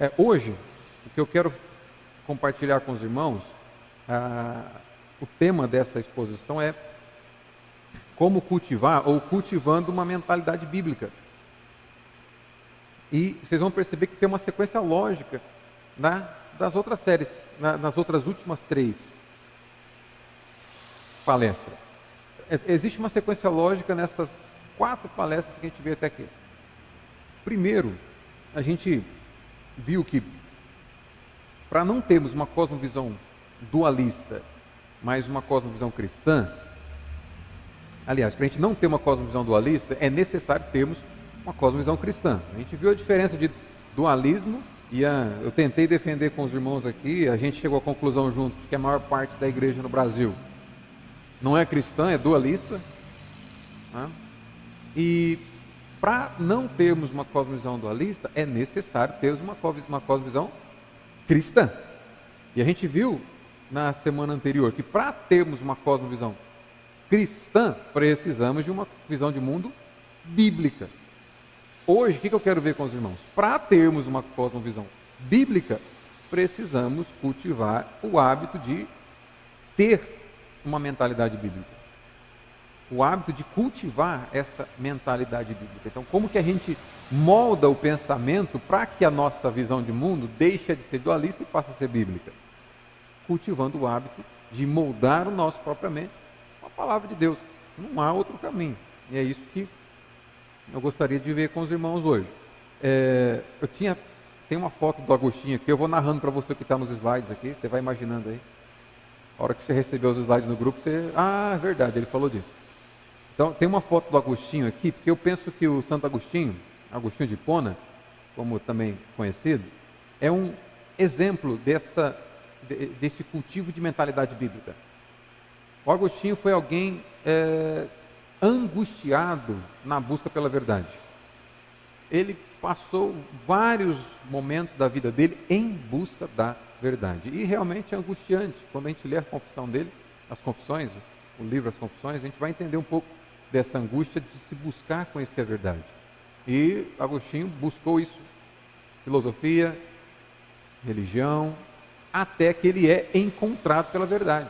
É, hoje, o que eu quero compartilhar com os irmãos, ah, o tema dessa exposição é como cultivar ou cultivando uma mentalidade bíblica. E vocês vão perceber que tem uma sequência lógica na, das outras séries, na, nas outras últimas três palestras. É, existe uma sequência lógica nessas quatro palestras que a gente vê até aqui. Primeiro, a gente viu que para não termos uma cosmovisão dualista, mas uma cosmovisão cristã, aliás, para a gente não ter uma cosmovisão dualista, é necessário termos uma cosmovisão cristã. A gente viu a diferença de dualismo e a, eu tentei defender com os irmãos aqui, a gente chegou à conclusão juntos que a maior parte da igreja no Brasil não é cristã, é dualista. Né? E para não termos uma cosmovisão dualista, é necessário termos uma, uma cosmovisão cristã. E a gente viu na semana anterior que para termos uma cosmovisão cristã, precisamos de uma visão de mundo bíblica. Hoje, o que eu quero ver com os irmãos? Para termos uma cosmovisão bíblica, precisamos cultivar o hábito de ter uma mentalidade bíblica. O hábito de cultivar essa mentalidade bíblica. Então, como que a gente molda o pensamento para que a nossa visão de mundo deixe de ser dualista e passe a ser bíblica? Cultivando o hábito de moldar o nosso propriamente com a palavra de Deus. Não há outro caminho. E é isso que eu gostaria de ver com os irmãos hoje. É, eu tinha, tem uma foto do Agostinho aqui, eu vou narrando para você que está nos slides aqui, você vai imaginando aí. A hora que você recebeu os slides no grupo, você. Ah, é verdade, ele falou disso. Então, tem uma foto do Agostinho aqui, porque eu penso que o Santo Agostinho, Agostinho de Pona, como também conhecido, é um exemplo dessa, desse cultivo de mentalidade bíblica. O Agostinho foi alguém é, angustiado na busca pela verdade. Ele passou vários momentos da vida dele em busca da verdade. E realmente é angustiante. Quando a gente lê a confissão dele, as confissões, o livro As Confissões, a gente vai entender um pouco dessa angústia de se buscar conhecer a verdade. E Agostinho buscou isso. Filosofia, religião, até que ele é encontrado pela verdade.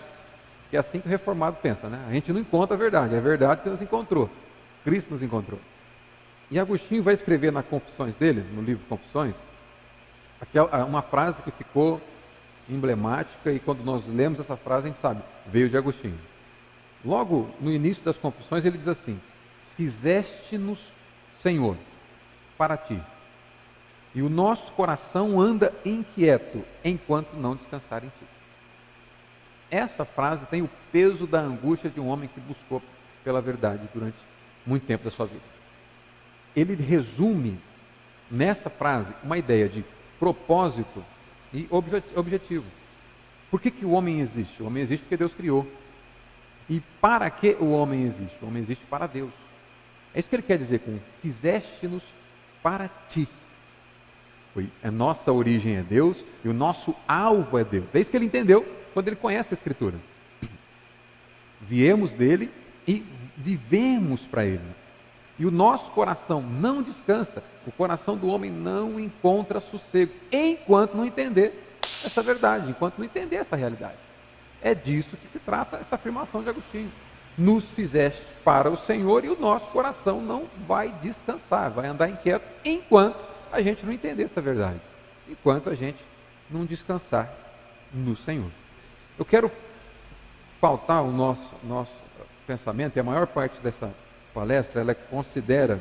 Que é assim que o reformado pensa, né? A gente não encontra a verdade, é a verdade que nos encontrou. Cristo nos encontrou. E Agostinho vai escrever nas Confissões dele, no livro Confissões, uma frase que ficou emblemática e quando nós lemos essa frase a gente sabe, veio de Agostinho. Logo no início das confissões ele diz assim: Fizeste-nos, Senhor, para ti. E o nosso coração anda inquieto enquanto não descansar em ti. Essa frase tem o peso da angústia de um homem que buscou pela verdade durante muito tempo da sua vida. Ele resume nessa frase uma ideia de propósito e objetivo. Por que, que o homem existe? O homem existe porque Deus criou. E para que o homem existe? O homem existe para Deus. É isso que ele quer dizer com fizeste-nos para ti. A nossa origem é Deus e o nosso alvo é Deus. É isso que ele entendeu quando ele conhece a Escritura. Viemos dele e vivemos para ele. E o nosso coração não descansa, o coração do homem não encontra sossego, enquanto não entender essa verdade, enquanto não entender essa realidade. É disso que se trata essa afirmação de Agostinho. Nos fizeste para o Senhor e o nosso coração não vai descansar, vai andar inquieto enquanto a gente não entender essa verdade, enquanto a gente não descansar no Senhor. Eu quero pautar o nosso, nosso pensamento, e a maior parte dessa palestra, ela considera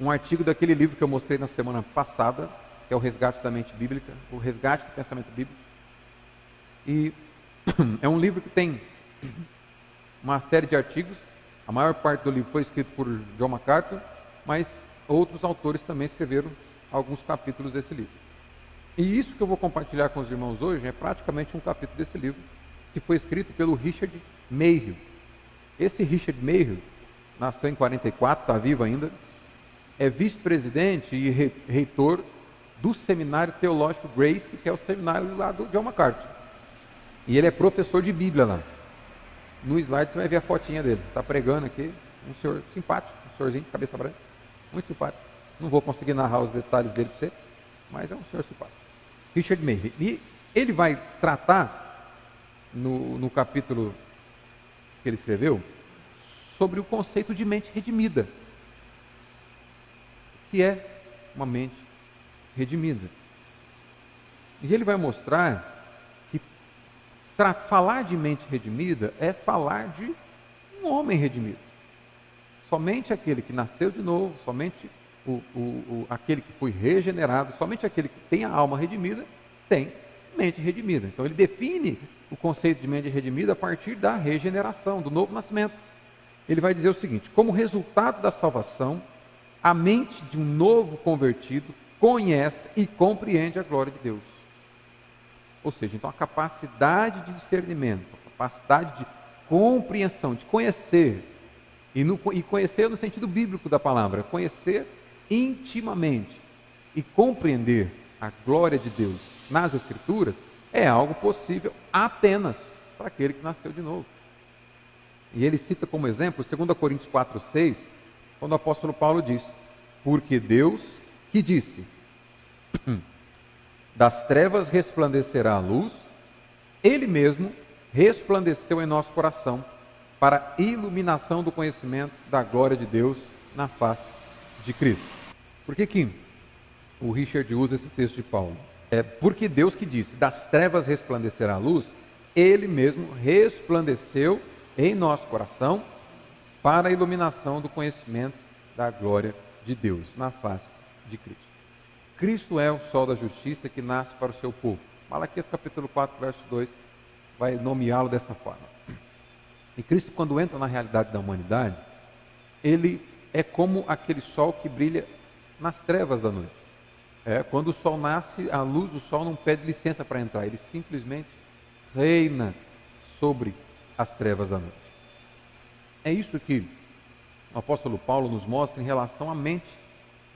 um artigo daquele livro que eu mostrei na semana passada, que é o Resgate da Mente Bíblica, o Resgate do Pensamento Bíblico. E é um livro que tem uma série de artigos, a maior parte do livro foi escrito por John MacArthur, mas outros autores também escreveram alguns capítulos desse livro. E isso que eu vou compartilhar com os irmãos hoje é praticamente um capítulo desse livro, que foi escrito pelo Richard Mayhew. Esse Richard Mayhew nasceu em 44, está vivo ainda, é vice-presidente e reitor do Seminário Teológico Grace, que é o seminário lá do John MacArthur. E ele é professor de Bíblia lá. No slide você vai ver a fotinha dele. Está pregando aqui, um senhor simpático, um senhorzinho, cabeça branca, muito simpático. Não vou conseguir narrar os detalhes dele para você, mas é um senhor simpático. Richard May. E ele vai tratar, no, no capítulo que ele escreveu, sobre o conceito de mente redimida. Que é uma mente redimida. E ele vai mostrar falar de mente redimida é falar de um homem redimido. Somente aquele que nasceu de novo, somente o, o, o, aquele que foi regenerado, somente aquele que tem a alma redimida, tem mente redimida. Então ele define o conceito de mente redimida a partir da regeneração, do novo nascimento. Ele vai dizer o seguinte: como resultado da salvação, a mente de um novo convertido conhece e compreende a glória de Deus. Ou seja, então a capacidade de discernimento, a capacidade de compreensão, de conhecer, e, no, e conhecer no sentido bíblico da palavra, conhecer intimamente e compreender a glória de Deus nas Escrituras é algo possível apenas para aquele que nasceu de novo. E ele cita como exemplo 2 Coríntios 4, 6, quando o apóstolo Paulo diz: Porque Deus que disse: Das trevas resplandecerá a luz, Ele mesmo resplandeceu em nosso coração para a iluminação do conhecimento da glória de Deus na face de Cristo. Por que, que o Richard usa esse texto de Paulo? É porque Deus que disse: Das trevas resplandecerá a luz, Ele mesmo resplandeceu em nosso coração para a iluminação do conhecimento da glória de Deus na face de Cristo. Cristo é o sol da justiça que nasce para o seu povo. Malaquias capítulo 4, verso 2 vai nomeá-lo dessa forma. E Cristo, quando entra na realidade da humanidade, ele é como aquele sol que brilha nas trevas da noite. É, quando o sol nasce, a luz do sol não pede licença para entrar, ele simplesmente reina sobre as trevas da noite. É isso que o apóstolo Paulo nos mostra em relação à mente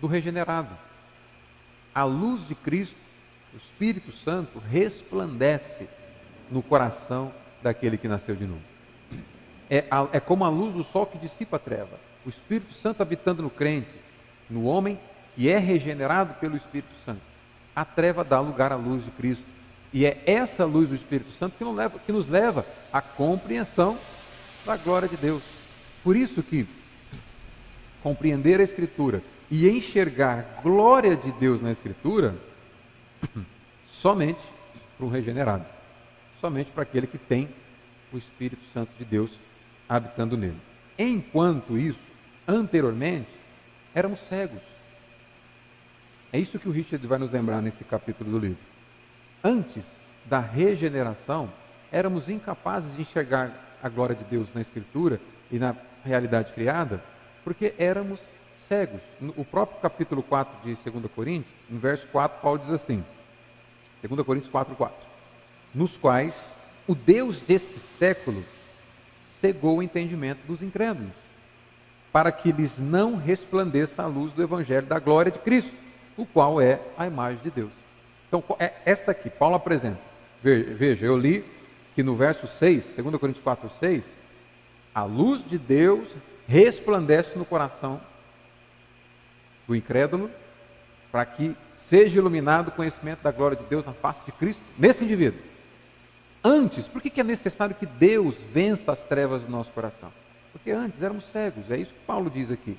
do regenerado. A luz de Cristo, o Espírito Santo, resplandece no coração daquele que nasceu de novo. É, é como a luz do sol que dissipa a treva. O Espírito Santo habitando no crente, no homem, e é regenerado pelo Espírito Santo. A treva dá lugar à luz de Cristo. E é essa luz do Espírito Santo que leva, que nos leva à compreensão da glória de Deus. Por isso que compreender a Escritura e enxergar glória de Deus na Escritura somente para um regenerado, somente para aquele que tem o Espírito Santo de Deus habitando nele. Enquanto isso, anteriormente, éramos cegos. É isso que o Richard vai nos lembrar nesse capítulo do livro. Antes da regeneração, éramos incapazes de enxergar a glória de Deus na Escritura e na realidade criada, porque éramos cegos. O próprio capítulo 4 de 2 Coríntios, no verso 4, Paulo diz assim: 2 Coríntios 4, 4. Nos quais o Deus deste século cegou o entendimento dos incrédulos, para que lhes não resplandeça a luz do Evangelho da glória de Cristo, o qual é a imagem de Deus. Então, é essa aqui, Paulo apresenta. Veja, eu li que no verso 6, 2 Coríntios 4, 6, a luz de Deus resplandece no coração do incrédulo, para que seja iluminado o conhecimento da glória de Deus na face de Cristo, nesse indivíduo. Antes, por que, que é necessário que Deus vença as trevas do nosso coração? Porque antes éramos cegos, é isso que Paulo diz aqui.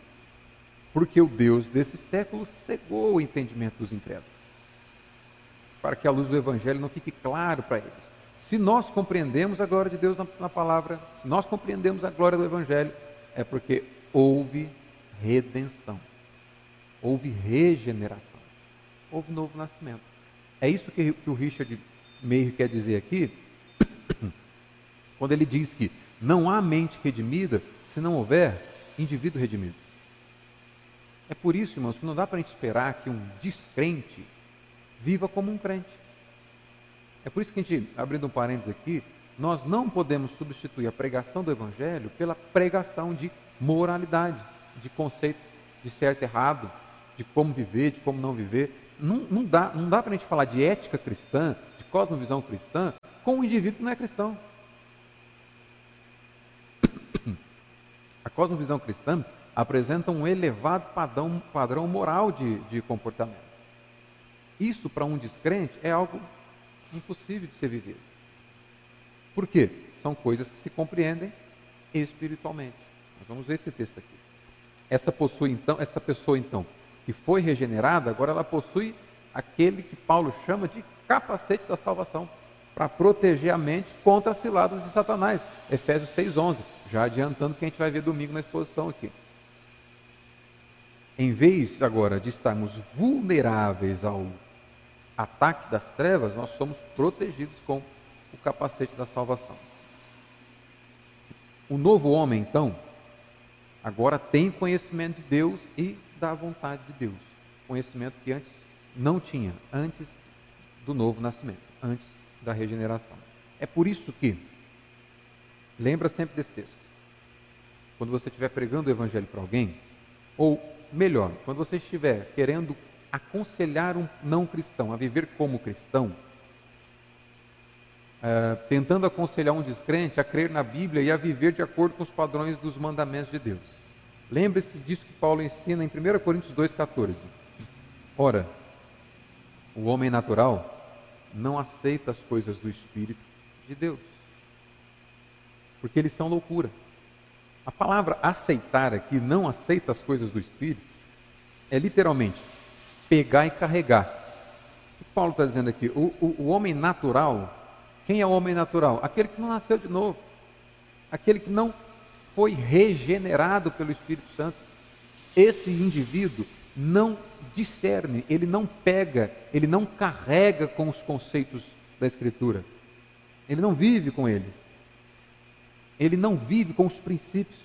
Porque o Deus desse século cegou o entendimento dos incrédulos, para que a luz do Evangelho não fique claro para eles. Se nós compreendemos a glória de Deus na, na palavra, se nós compreendemos a glória do Evangelho, é porque houve redenção houve regeneração, houve novo nascimento. É isso que, que o Richard Meir quer dizer aqui, quando ele diz que não há mente redimida se não houver indivíduo redimido. É por isso, irmãos, que não dá para a gente esperar que um descrente viva como um crente. É por isso que a gente, abrindo um parênteses aqui, nós não podemos substituir a pregação do Evangelho pela pregação de moralidade, de conceito de certo e errado, de como viver, de como não viver. Não, não dá, não dá para a gente falar de ética cristã, de cosmovisão cristã, com um indivíduo que não é cristão. A cosmovisão cristã apresenta um elevado padrão, padrão moral de, de comportamento. Isso para um descrente é algo impossível de ser vivido. Por quê? São coisas que se compreendem espiritualmente. Nós vamos ver esse texto aqui. Essa, possui, então, essa pessoa, então, que foi regenerada, agora ela possui aquele que Paulo chama de capacete da salvação, para proteger a mente contra as ciladas de Satanás. Efésios 6,11. Já adiantando que a gente vai ver domingo na exposição aqui. Em vez agora de estarmos vulneráveis ao ataque das trevas, nós somos protegidos com o capacete da salvação. O novo homem, então, agora tem conhecimento de Deus e da vontade de Deus. Conhecimento que antes não tinha, antes do novo nascimento, antes da regeneração. É por isso que, lembra sempre desse texto. Quando você estiver pregando o evangelho para alguém, ou melhor, quando você estiver querendo aconselhar um não cristão a viver como cristão, é, tentando aconselhar um descrente a crer na Bíblia e a viver de acordo com os padrões dos mandamentos de Deus. Lembre-se disso que Paulo ensina em 1 Coríntios 2,14. Ora, o homem natural não aceita as coisas do Espírito de Deus, porque eles são loucura. A palavra aceitar aqui, não aceita as coisas do Espírito, é literalmente pegar e carregar. O que Paulo está dizendo aqui? O, o, o homem natural, quem é o homem natural? Aquele que não nasceu de novo, aquele que não foi regenerado pelo Espírito Santo. Esse indivíduo não discerne, ele não pega, ele não carrega com os conceitos da Escritura. Ele não vive com eles. Ele não vive com os princípios,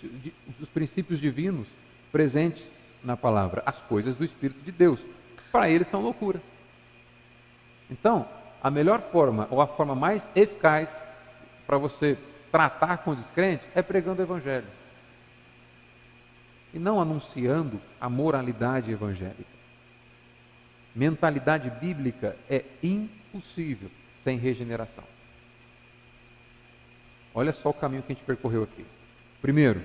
os princípios divinos presentes na palavra, as coisas do Espírito de Deus. Para ele são loucura. Então, a melhor forma, ou a forma mais eficaz para você tratar com o descrente é pregando o Evangelho. E não anunciando a moralidade evangélica. Mentalidade bíblica é impossível sem regeneração. Olha só o caminho que a gente percorreu aqui. Primeiro,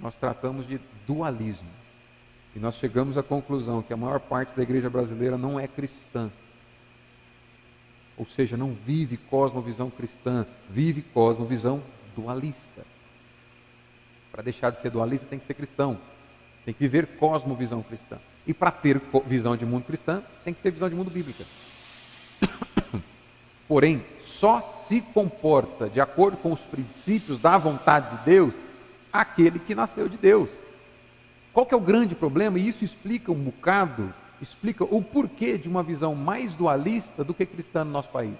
nós tratamos de dualismo. E nós chegamos à conclusão que a maior parte da igreja brasileira não é cristã. Ou seja, não vive cosmovisão cristã, vive cosmovisão dualista. Para deixar de ser dualista tem que ser cristão. Tem que viver cosmovisão cristã. E para ter visão de mundo cristã, tem que ter visão de mundo bíblica. Porém, só se comporta de acordo com os princípios da vontade de Deus aquele que nasceu de Deus. Qual que é o grande problema? E isso explica um bocado, explica o porquê de uma visão mais dualista do que cristã no nosso país.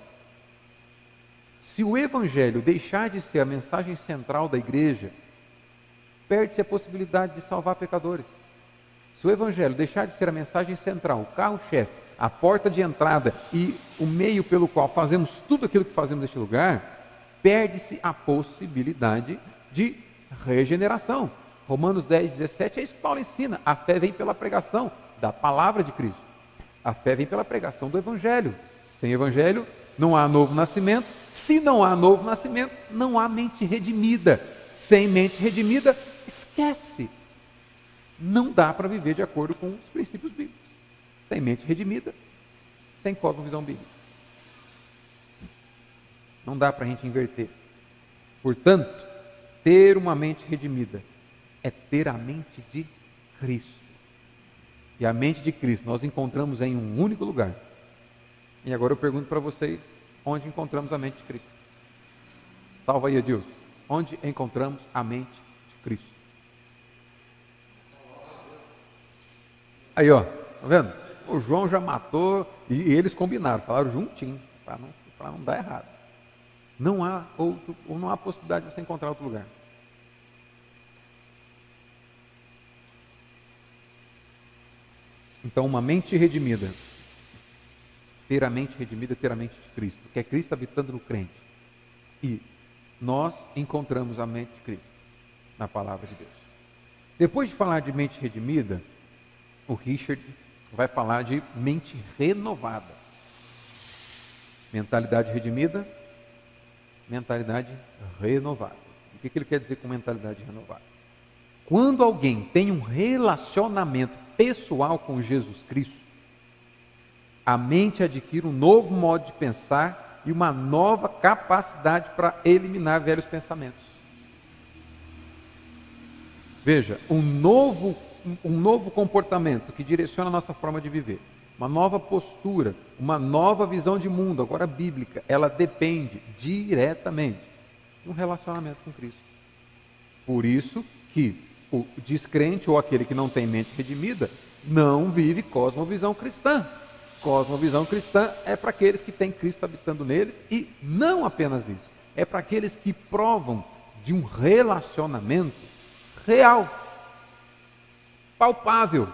Se o evangelho deixar de ser a mensagem central da igreja, perde-se a possibilidade de salvar pecadores. Se o Evangelho deixar de ser a mensagem central, o carro-chefe, a porta de entrada e o meio pelo qual fazemos tudo aquilo que fazemos neste lugar, perde-se a possibilidade de regeneração. Romanos 10, 17 é isso que Paulo ensina. A fé vem pela pregação da palavra de Cristo. A fé vem pela pregação do Evangelho. Sem Evangelho não há novo nascimento. Se não há novo nascimento, não há mente redimida. Sem mente redimida, esquece não dá para viver de acordo com os princípios bíblicos. Sem mente redimida, sem cosmovisão bíblica. Não dá para a gente inverter. Portanto, ter uma mente redimida é ter a mente de Cristo. E a mente de Cristo nós encontramos em um único lugar. E agora eu pergunto para vocês: onde encontramos a mente de Cristo? Salva aí, Deus. Onde encontramos a mente de Cristo? Aí, ó, tá vendo? O João já matou e, eles combinaram, falaram juntinho, para não, não dar errado. Não há outro, ou não há possibilidade de você encontrar outro lugar. Então, uma mente redimida, ter a mente redimida, ter a mente de Cristo, que é Cristo habitando no crente. E nós encontramos a mente de Cristo na palavra de Deus. Depois de falar de mente redimida, o Richard vai falar de mente renovada. Mentalidade redimida, mentalidade renovada. O que ele quer dizer com mentalidade renovada? Quando alguém tem um relacionamento pessoal com Jesus Cristo, a mente adquire um novo modo de pensar e uma nova capacidade para eliminar velhos pensamentos. Veja, um novo, um novo comportamento que direciona a nossa forma de viver, uma nova postura, uma nova visão de mundo, agora bíblica, ela depende diretamente de um relacionamento com Cristo. Por isso que o descrente ou aquele que não tem mente redimida não vive cosmovisão cristã. Cosmovisão cristã é para aqueles que têm Cristo habitando neles e não apenas isso, é para aqueles que provam de um relacionamento real, palpável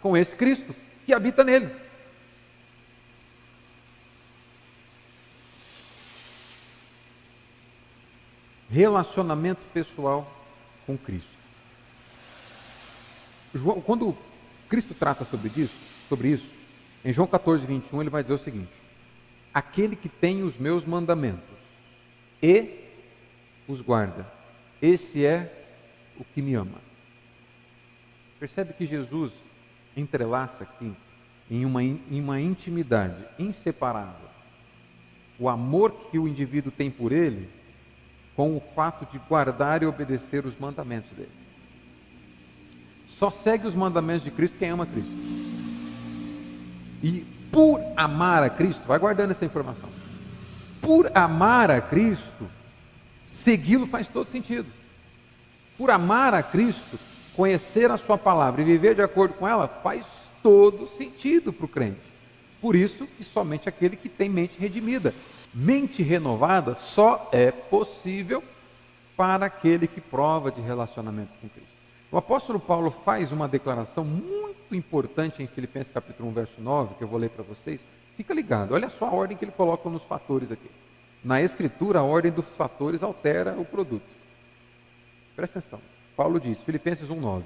com esse Cristo que habita nele. Relacionamento pessoal com Cristo. João, quando Cristo trata sobre isso, sobre isso, em João 14, 21, ele vai dizer o seguinte: Aquele que tem os meus mandamentos e os guarda, esse é o que me ama. Percebe que Jesus entrelaça aqui em uma, em uma intimidade inseparável o amor que o indivíduo tem por ele com o fato de guardar e obedecer os mandamentos dele. Só segue os mandamentos de Cristo quem ama Cristo. E por amar a Cristo, vai guardando essa informação. Por amar a Cristo, segui-lo faz todo sentido. Por amar a Cristo, conhecer a Sua palavra e viver de acordo com ela faz todo sentido para o crente. Por isso que somente aquele que tem mente redimida. Mente renovada só é possível para aquele que prova de relacionamento com Cristo. O apóstolo Paulo faz uma declaração muito importante em Filipenses capítulo 1, verso 9, que eu vou ler para vocês. Fica ligado, olha só a ordem que ele coloca nos fatores aqui. Na escritura, a ordem dos fatores altera o produto. Presta atenção. Paulo diz, Filipenses 1,9.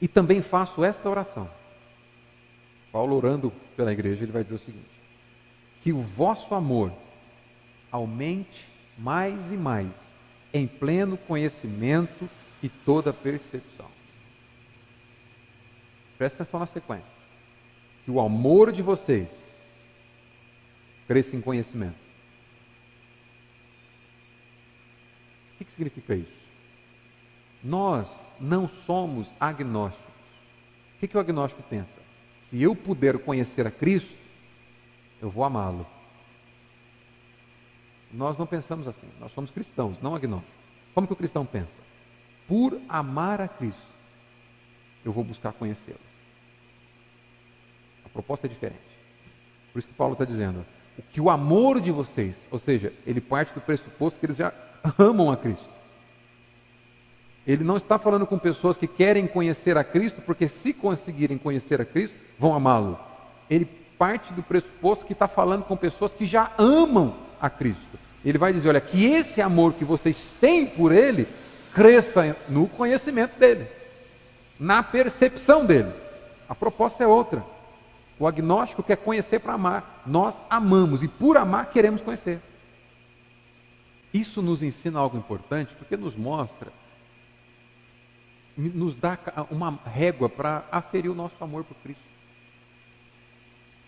E também faço esta oração. Paulo orando pela igreja, ele vai dizer o seguinte: que o vosso amor aumente mais e mais em pleno conhecimento e toda percepção. Presta atenção na sequência. Que o amor de vocês cresça em conhecimento O que significa isso? Nós não somos agnósticos. O que, que o agnóstico pensa? Se eu puder conhecer a Cristo, eu vou amá-lo. Nós não pensamos assim. Nós somos cristãos, não agnósticos. Como que o cristão pensa? Por amar a Cristo, eu vou buscar conhecê-lo. Proposta é diferente. Por isso que Paulo está dizendo o que o amor de vocês, ou seja, ele parte do pressuposto que eles já amam a Cristo. Ele não está falando com pessoas que querem conhecer a Cristo, porque se conseguirem conhecer a Cristo, vão amá-lo. Ele parte do pressuposto que está falando com pessoas que já amam a Cristo. Ele vai dizer: olha, que esse amor que vocês têm por Ele cresça no conhecimento dele, na percepção dele. A proposta é outra. O agnóstico quer conhecer para amar. Nós amamos e por amar queremos conhecer. Isso nos ensina algo importante, porque nos mostra, nos dá uma régua para aferir o nosso amor por Cristo.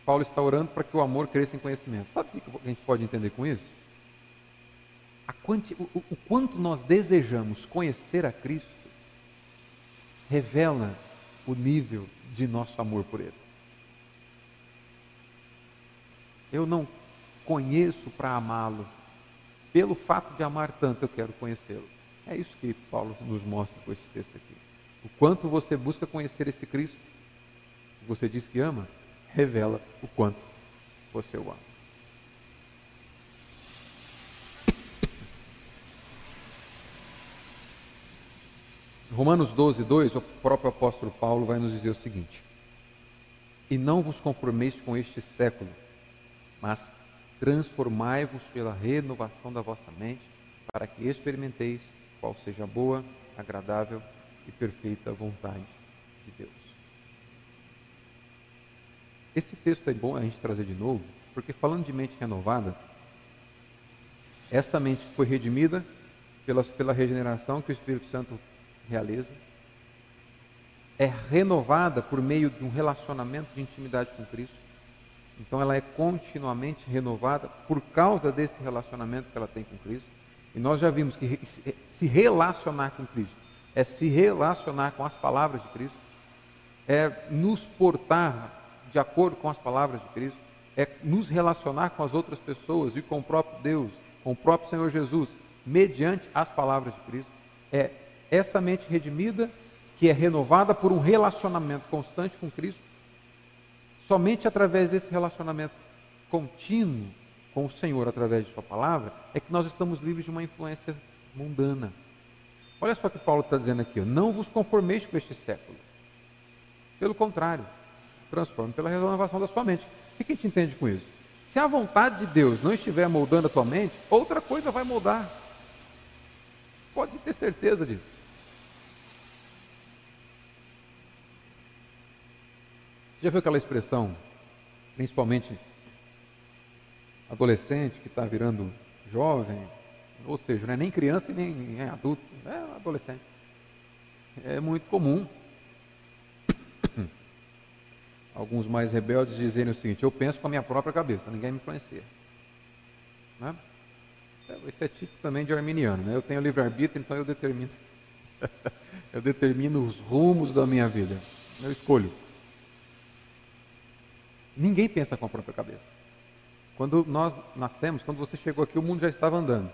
Paulo está orando para que o amor cresça em conhecimento. Sabe o que a gente pode entender com isso? Quanti, o, o quanto nós desejamos conhecer a Cristo revela o nível de nosso amor por Ele. Eu não conheço para amá-lo, pelo fato de amar tanto, eu quero conhecê-lo. É isso que Paulo nos mostra com esse texto aqui. O quanto você busca conhecer esse Cristo, que você diz que ama, revela o quanto você o ama. Romanos 12, 2, o próprio apóstolo Paulo vai nos dizer o seguinte: E não vos conformeis com este século, mas transformai-vos pela renovação da vossa mente, para que experimenteis qual seja a boa, agradável e perfeita vontade de Deus. Esse texto é bom a gente trazer de novo, porque falando de mente renovada, essa mente foi redimida pela, pela regeneração que o Espírito Santo realiza. é renovada por meio de um relacionamento de intimidade com Cristo. Então ela é continuamente renovada por causa desse relacionamento que ela tem com Cristo. E nós já vimos que se relacionar com Cristo é se relacionar com as palavras de Cristo, é nos portar de acordo com as palavras de Cristo, é nos relacionar com as outras pessoas e com o próprio Deus, com o próprio Senhor Jesus, mediante as palavras de Cristo. É essa mente redimida que é renovada por um relacionamento constante com Cristo Somente através desse relacionamento contínuo com o Senhor, através de Sua palavra, é que nós estamos livres de uma influência mundana. Olha só o que Paulo está dizendo aqui: não vos conformeis com este século. Pelo contrário, transforme pela renovação da sua mente. O que a gente entende com isso? Se a vontade de Deus não estiver moldando a tua mente, outra coisa vai moldar. Pode ter certeza disso. Já viu aquela expressão, principalmente adolescente que está virando jovem, ou seja, não é nem criança e nem é adulto, é adolescente. É muito comum alguns mais rebeldes dizerem o seguinte: eu penso com a minha própria cabeça, ninguém me influencia. Né? Isso é típico também de arminiano. Né? Eu tenho livre-arbítrio, então eu determino, eu determino os rumos da minha vida. Eu escolho. Ninguém pensa com a própria cabeça. Quando nós nascemos, quando você chegou aqui, o mundo já estava andando.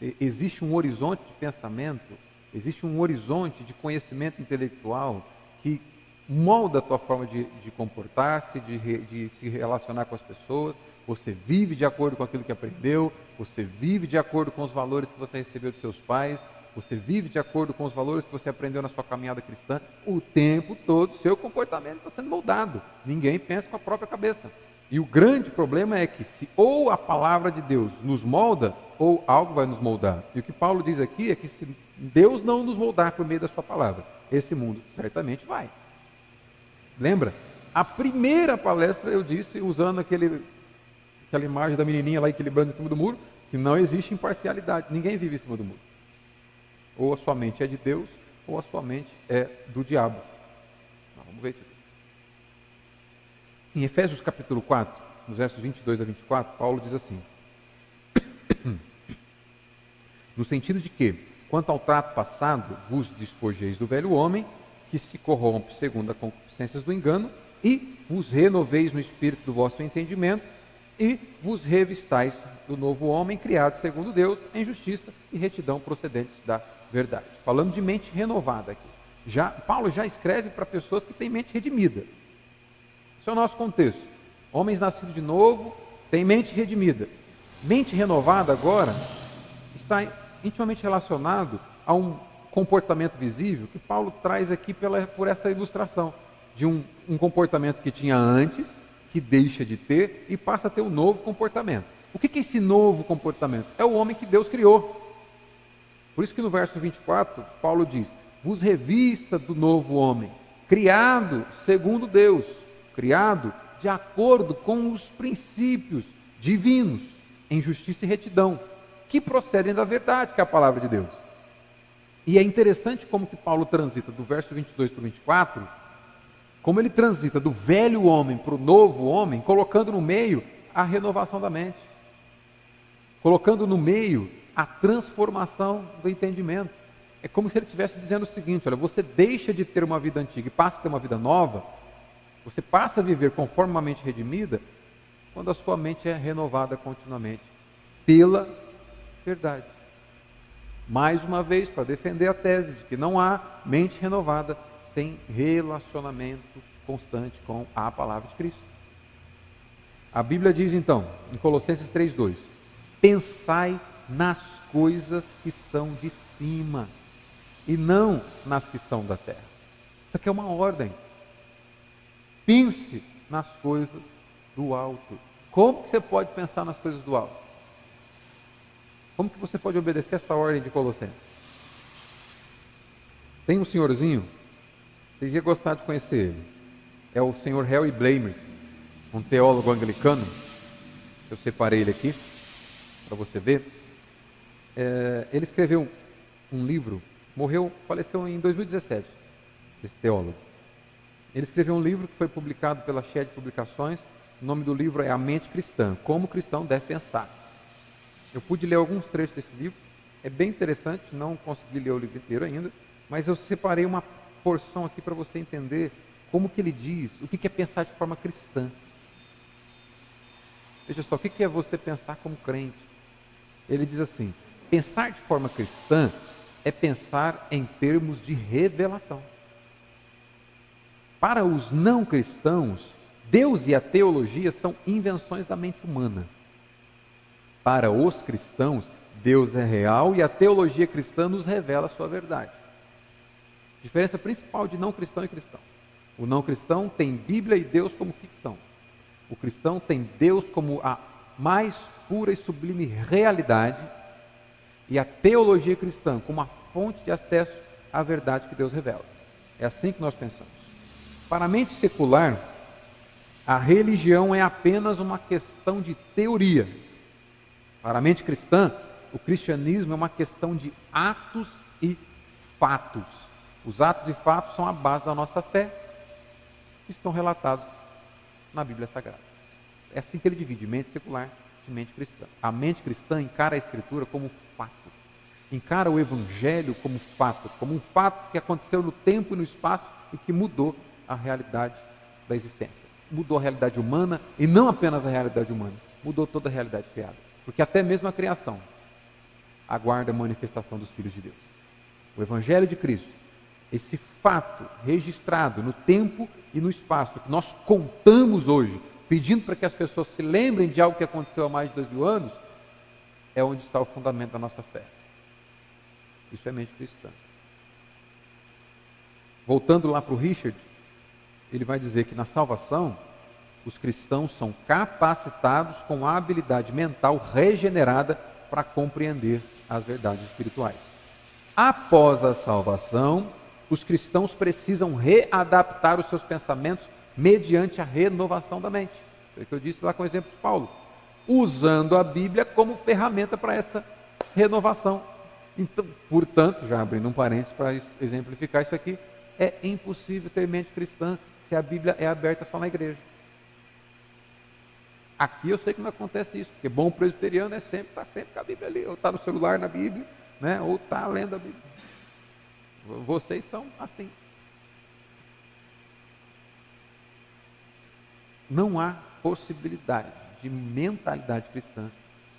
E, existe um horizonte de pensamento, existe um horizonte de conhecimento intelectual que molda a tua forma de, de comportar-se, de, de se relacionar com as pessoas. Você vive de acordo com aquilo que aprendeu, você vive de acordo com os valores que você recebeu de seus pais, você vive de acordo com os valores que você aprendeu na sua caminhada cristã, o tempo todo seu comportamento está sendo moldado. Ninguém pensa com a própria cabeça. E o grande problema é que se ou a palavra de Deus nos molda, ou algo vai nos moldar. E o que Paulo diz aqui é que se Deus não nos moldar por meio da sua palavra, esse mundo certamente vai. Lembra? A primeira palestra eu disse, usando aquele, aquela imagem da menininha lá equilibrando em cima do muro, que não existe imparcialidade. Ninguém vive em cima do muro. Ou a sua mente é de Deus, ou a sua mente é do diabo. vamos ver isso aqui. Em Efésios capítulo 4, nos versos 22 a 24, Paulo diz assim: No sentido de que, quanto ao trato passado, vos despojeis do velho homem, que se corrompe segundo as concupiscências do engano, e vos renoveis no espírito do vosso entendimento, e vos revistais do novo homem, criado segundo Deus, em justiça e retidão procedentes da verdade. Falando de mente renovada aqui. Já, Paulo já escreve para pessoas que têm mente redimida. Esse é o nosso contexto. Homens nascidos de novo têm mente redimida. Mente renovada agora está intimamente relacionado a um comportamento visível que Paulo traz aqui pela, por essa ilustração de um, um comportamento que tinha antes, que deixa de ter e passa a ter um novo comportamento. O que é esse novo comportamento? É o homem que Deus criou. Por isso que no verso 24, Paulo diz: Vos revista do novo homem, criado segundo Deus, criado de acordo com os princípios divinos, em justiça e retidão, que procedem da verdade, que é a palavra de Deus. E é interessante como que Paulo transita do verso 22 para o 24, como ele transita do velho homem para o novo homem, colocando no meio a renovação da mente, colocando no meio a transformação do entendimento. É como se ele estivesse dizendo o seguinte: olha, você deixa de ter uma vida antiga e passa a ter uma vida nova, você passa a viver conforme uma mente redimida, quando a sua mente é renovada continuamente pela verdade. Mais uma vez, para defender a tese de que não há mente renovada sem relacionamento constante com a palavra de Cristo. A Bíblia diz então, em Colossenses 3:2, pensai nas coisas que são de cima e não nas que são da terra. Isso aqui é uma ordem. Pense nas coisas do alto. Como que você pode pensar nas coisas do alto? Como que você pode obedecer essa ordem de Colossenses? Tem um senhorzinho, vocês iam gostar de conhecer ele. É o senhor Harry Blamers, um teólogo anglicano. Eu separei ele aqui para você ver é, ele escreveu um livro, morreu, faleceu em 2017. esse teólogo. Ele escreveu um livro que foi publicado pela Shed Publicações. O nome do livro é A Mente Cristã: Como o Cristão Deve Pensar. Eu pude ler alguns trechos desse livro. É bem interessante, não consegui ler o livro inteiro ainda, mas eu separei uma porção aqui para você entender como que ele diz, o que é pensar de forma cristã. Veja só, o que é você pensar como crente? Ele diz assim: pensar de forma cristã é pensar em termos de revelação. Para os não cristãos, Deus e a teologia são invenções da mente humana. Para os cristãos, Deus é real e a teologia cristã nos revela a sua verdade. Diferença principal de não cristão e cristão. O não cristão tem Bíblia e Deus como ficção. O cristão tem Deus como a mais pura e sublime realidade e a teologia cristã como a fonte de acesso à verdade que Deus revela. É assim que nós pensamos. Para a mente secular, a religião é apenas uma questão de teoria. Para a mente cristã, o cristianismo é uma questão de atos e fatos. Os atos e fatos são a base da nossa fé, que estão relatados na Bíblia Sagrada. É assim que ele divide mente secular de mente cristã. A mente cristã encara a Escritura como encara o Evangelho como fato, como um fato que aconteceu no tempo e no espaço e que mudou a realidade da existência. Mudou a realidade humana e não apenas a realidade humana, mudou toda a realidade criada. Porque até mesmo a criação aguarda a manifestação dos filhos de Deus. O Evangelho de Cristo, esse fato registrado no tempo e no espaço que nós contamos hoje, pedindo para que as pessoas se lembrem de algo que aconteceu há mais de dois mil anos, é onde está o fundamento da nossa fé. Isso é mente cristã. Voltando lá para o Richard, ele vai dizer que na salvação, os cristãos são capacitados com a habilidade mental regenerada para compreender as verdades espirituais. Após a salvação, os cristãos precisam readaptar os seus pensamentos mediante a renovação da mente. É o que eu disse lá com o exemplo de Paulo. Usando a Bíblia como ferramenta para essa renovação. Então, portanto, já abrindo um parênteses para exemplificar isso aqui, é impossível ter mente cristã se a Bíblia é aberta só na igreja. Aqui eu sei que não acontece isso, porque bom presbiteriano é sempre, está sempre com a Bíblia ali, ou está no celular na Bíblia, né, ou está lendo a Bíblia. Vocês são assim. Não há possibilidade de mentalidade cristã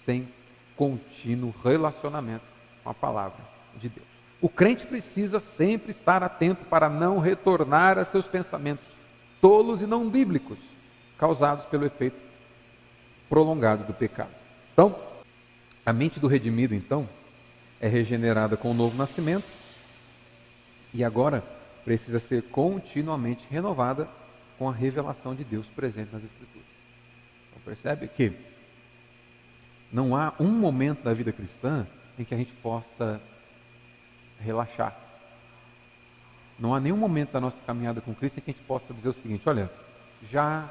sem contínuo relacionamento com a palavra de Deus. O crente precisa sempre estar atento para não retornar a seus pensamentos tolos e não bíblicos, causados pelo efeito prolongado do pecado. Então, a mente do redimido, então, é regenerada com o novo nascimento e agora precisa ser continuamente renovada com a revelação de Deus presente nas Escrituras. Então, percebe que não há um momento da vida cristã em que a gente possa relaxar. Não há nenhum momento da nossa caminhada com Cristo em que a gente possa dizer o seguinte: olha, já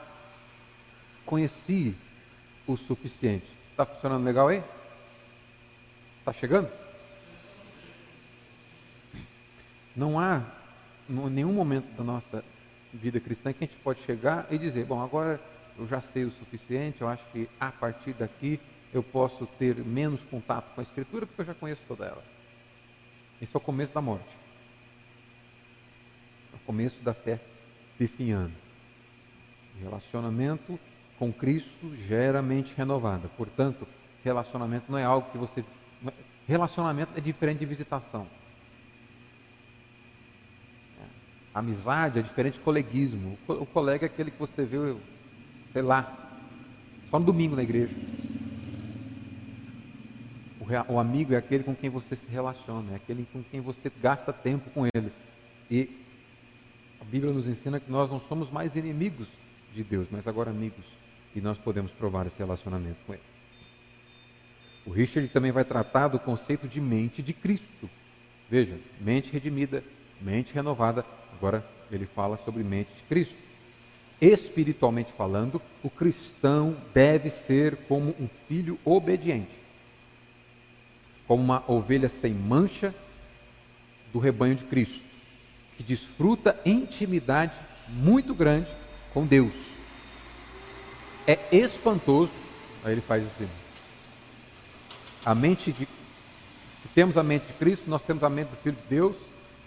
conheci o suficiente. Está funcionando legal aí? Está chegando? Não há nenhum momento da nossa vida cristã que a gente pode chegar e dizer: bom, agora eu já sei o suficiente, eu acho que a partir daqui eu posso ter menos contato com a Escritura porque eu já conheço toda ela. Isso é o começo da morte começo da fé definhando. Relacionamento com Cristo gera mente renovada. Portanto, relacionamento não é algo que você. Relacionamento é diferente de visitação. Amizade é diferente de coleguismo. O colega é aquele que você vê, sei lá, só no domingo na igreja. O amigo é aquele com quem você se relaciona, é aquele com quem você gasta tempo com ele. E a Bíblia nos ensina que nós não somos mais inimigos de Deus, mas agora amigos. E nós podemos provar esse relacionamento com Ele. O Richard também vai tratar do conceito de mente de Cristo. Veja, mente redimida, mente renovada. Agora ele fala sobre mente de Cristo. Espiritualmente falando, o cristão deve ser como um filho obediente, como uma ovelha sem mancha do rebanho de Cristo que desfruta intimidade muito grande com Deus. É espantoso, aí ele faz assim. A mente de se temos a mente de Cristo, nós temos a mente do Filho de Deus,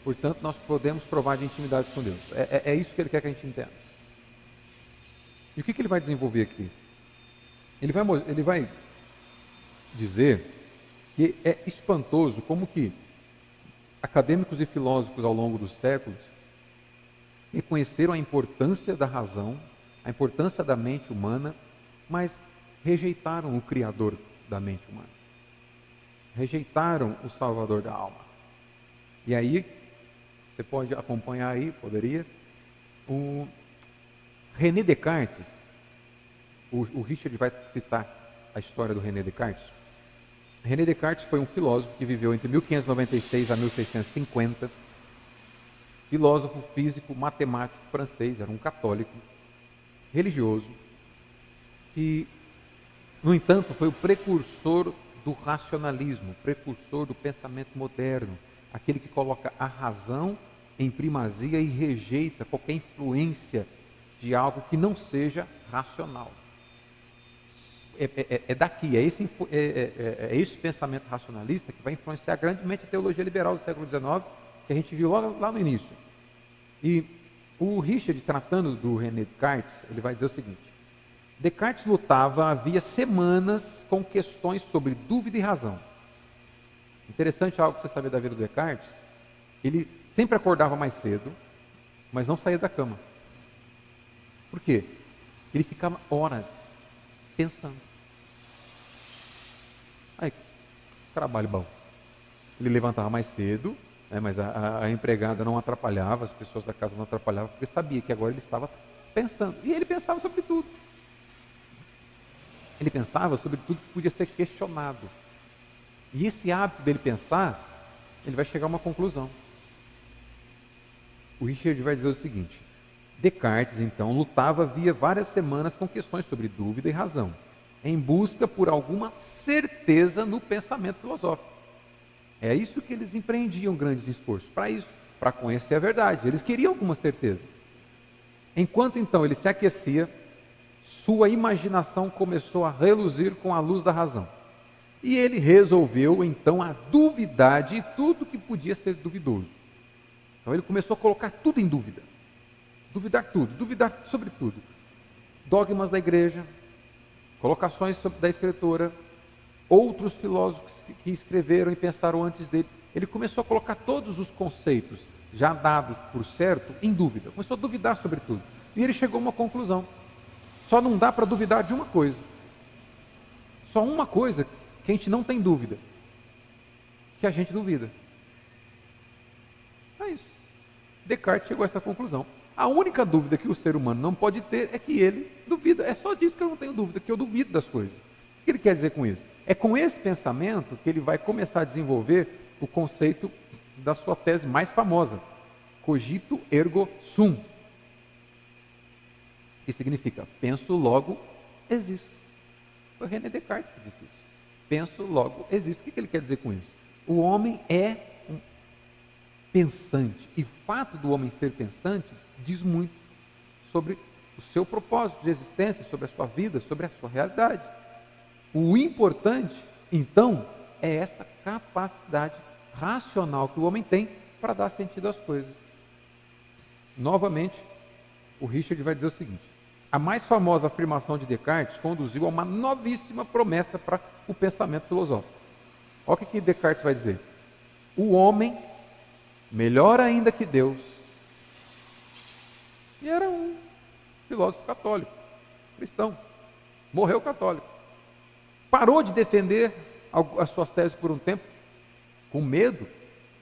portanto nós podemos provar de intimidade com Deus. É, é, é isso que ele quer que a gente entenda. E o que, que ele vai desenvolver aqui? Ele vai, ele vai dizer que é espantoso como que acadêmicos e filósofos ao longo dos séculos reconheceram a importância da razão, a importância da mente humana, mas rejeitaram o Criador da mente humana. Rejeitaram o Salvador da alma. E aí, você pode acompanhar aí, poderia, o René Descartes, o, o Richard vai citar a história do René Descartes. René Descartes foi um filósofo que viveu entre 1596 a 1650, filósofo, físico, matemático francês, era um católico, religioso, que, no entanto, foi o precursor do racionalismo, precursor do pensamento moderno, aquele que coloca a razão em primazia e rejeita qualquer influência de algo que não seja racional. É, é, é, é daqui, é esse, é, é, é, esse pensamento racionalista que vai influenciar grandemente a teologia liberal do século XIX, que a gente viu lá no início. E o Richard, tratando do René Descartes, ele vai dizer o seguinte: Descartes lutava havia semanas com questões sobre dúvida e razão. Interessante algo que você sabe da vida do Descartes, ele sempre acordava mais cedo, mas não saía da cama. Por quê? Ele ficava horas pensando. Aí, trabalho bom. Ele levantava mais cedo, né, mas a, a, a, empregada não atrapalhava, as pessoas da casa não atrapalhavam, porque sabia que agora ele estava pensando. E ele pensava sobre tudo. Ele pensava sobre tudo que podia ser questionado. E esse hábito dele pensar, ele vai chegar a uma conclusão. O Richard vai dizer o seguinte: Descartes, então, lutava via várias semanas com questões sobre dúvida e razão, em busca por alguma certeza no pensamento filosófico. É isso que eles empreendiam grandes esforços, para isso, para conhecer a verdade. Eles queriam alguma certeza. Enquanto então ele se aquecia, sua imaginação começou a reluzir com a luz da razão. E ele resolveu então a duvidar de tudo que podia ser duvidoso. Então ele começou a colocar tudo em dúvida. Duvidar tudo, duvidar sobre tudo. Dogmas da igreja, colocações da escritura, outros filósofos que escreveram e pensaram antes dele. Ele começou a colocar todos os conceitos já dados por certo em dúvida. Começou a duvidar sobre tudo. E ele chegou a uma conclusão. Só não dá para duvidar de uma coisa. Só uma coisa que a gente não tem dúvida. Que a gente duvida. É isso. Descartes chegou a essa conclusão. A única dúvida que o ser humano não pode ter é que ele duvida. É só disso que eu não tenho dúvida, que eu duvido das coisas. O que ele quer dizer com isso? É com esse pensamento que ele vai começar a desenvolver o conceito da sua tese mais famosa, cogito ergo sum, que significa penso logo existo. Foi René Descartes que disse isso. Penso logo existo. O que ele quer dizer com isso? O homem é um pensante e o fato do homem ser pensante diz muito sobre o seu propósito de existência, sobre a sua vida, sobre a sua realidade. O importante, então, é essa capacidade racional que o homem tem para dar sentido às coisas. Novamente, o Richard vai dizer o seguinte: a mais famosa afirmação de Descartes conduziu a uma novíssima promessa para o pensamento filosófico. Olha o que Descartes vai dizer: o homem, melhor ainda que Deus, e era um filósofo católico, cristão. Morreu católico. Parou de defender as suas teses por um tempo, com medo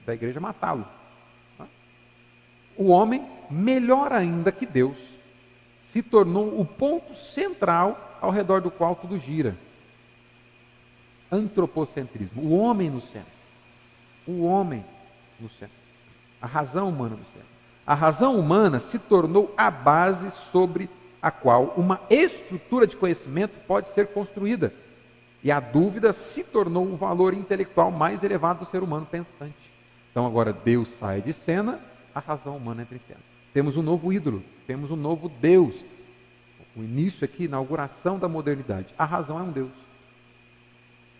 da igreja matá-lo. O homem, melhor ainda que Deus, se tornou o ponto central ao redor do qual tudo gira. Antropocentrismo. O homem no centro. O homem no centro. A razão humana no centro. A razão humana se tornou a base sobre a qual uma estrutura de conhecimento pode ser construída. E a dúvida se tornou o valor intelectual mais elevado do ser humano pensante. Então agora Deus sai de cena a razão humana entra em cena. Temos um novo ídolo, temos um novo Deus. O início aqui, inauguração da modernidade. A razão é um Deus.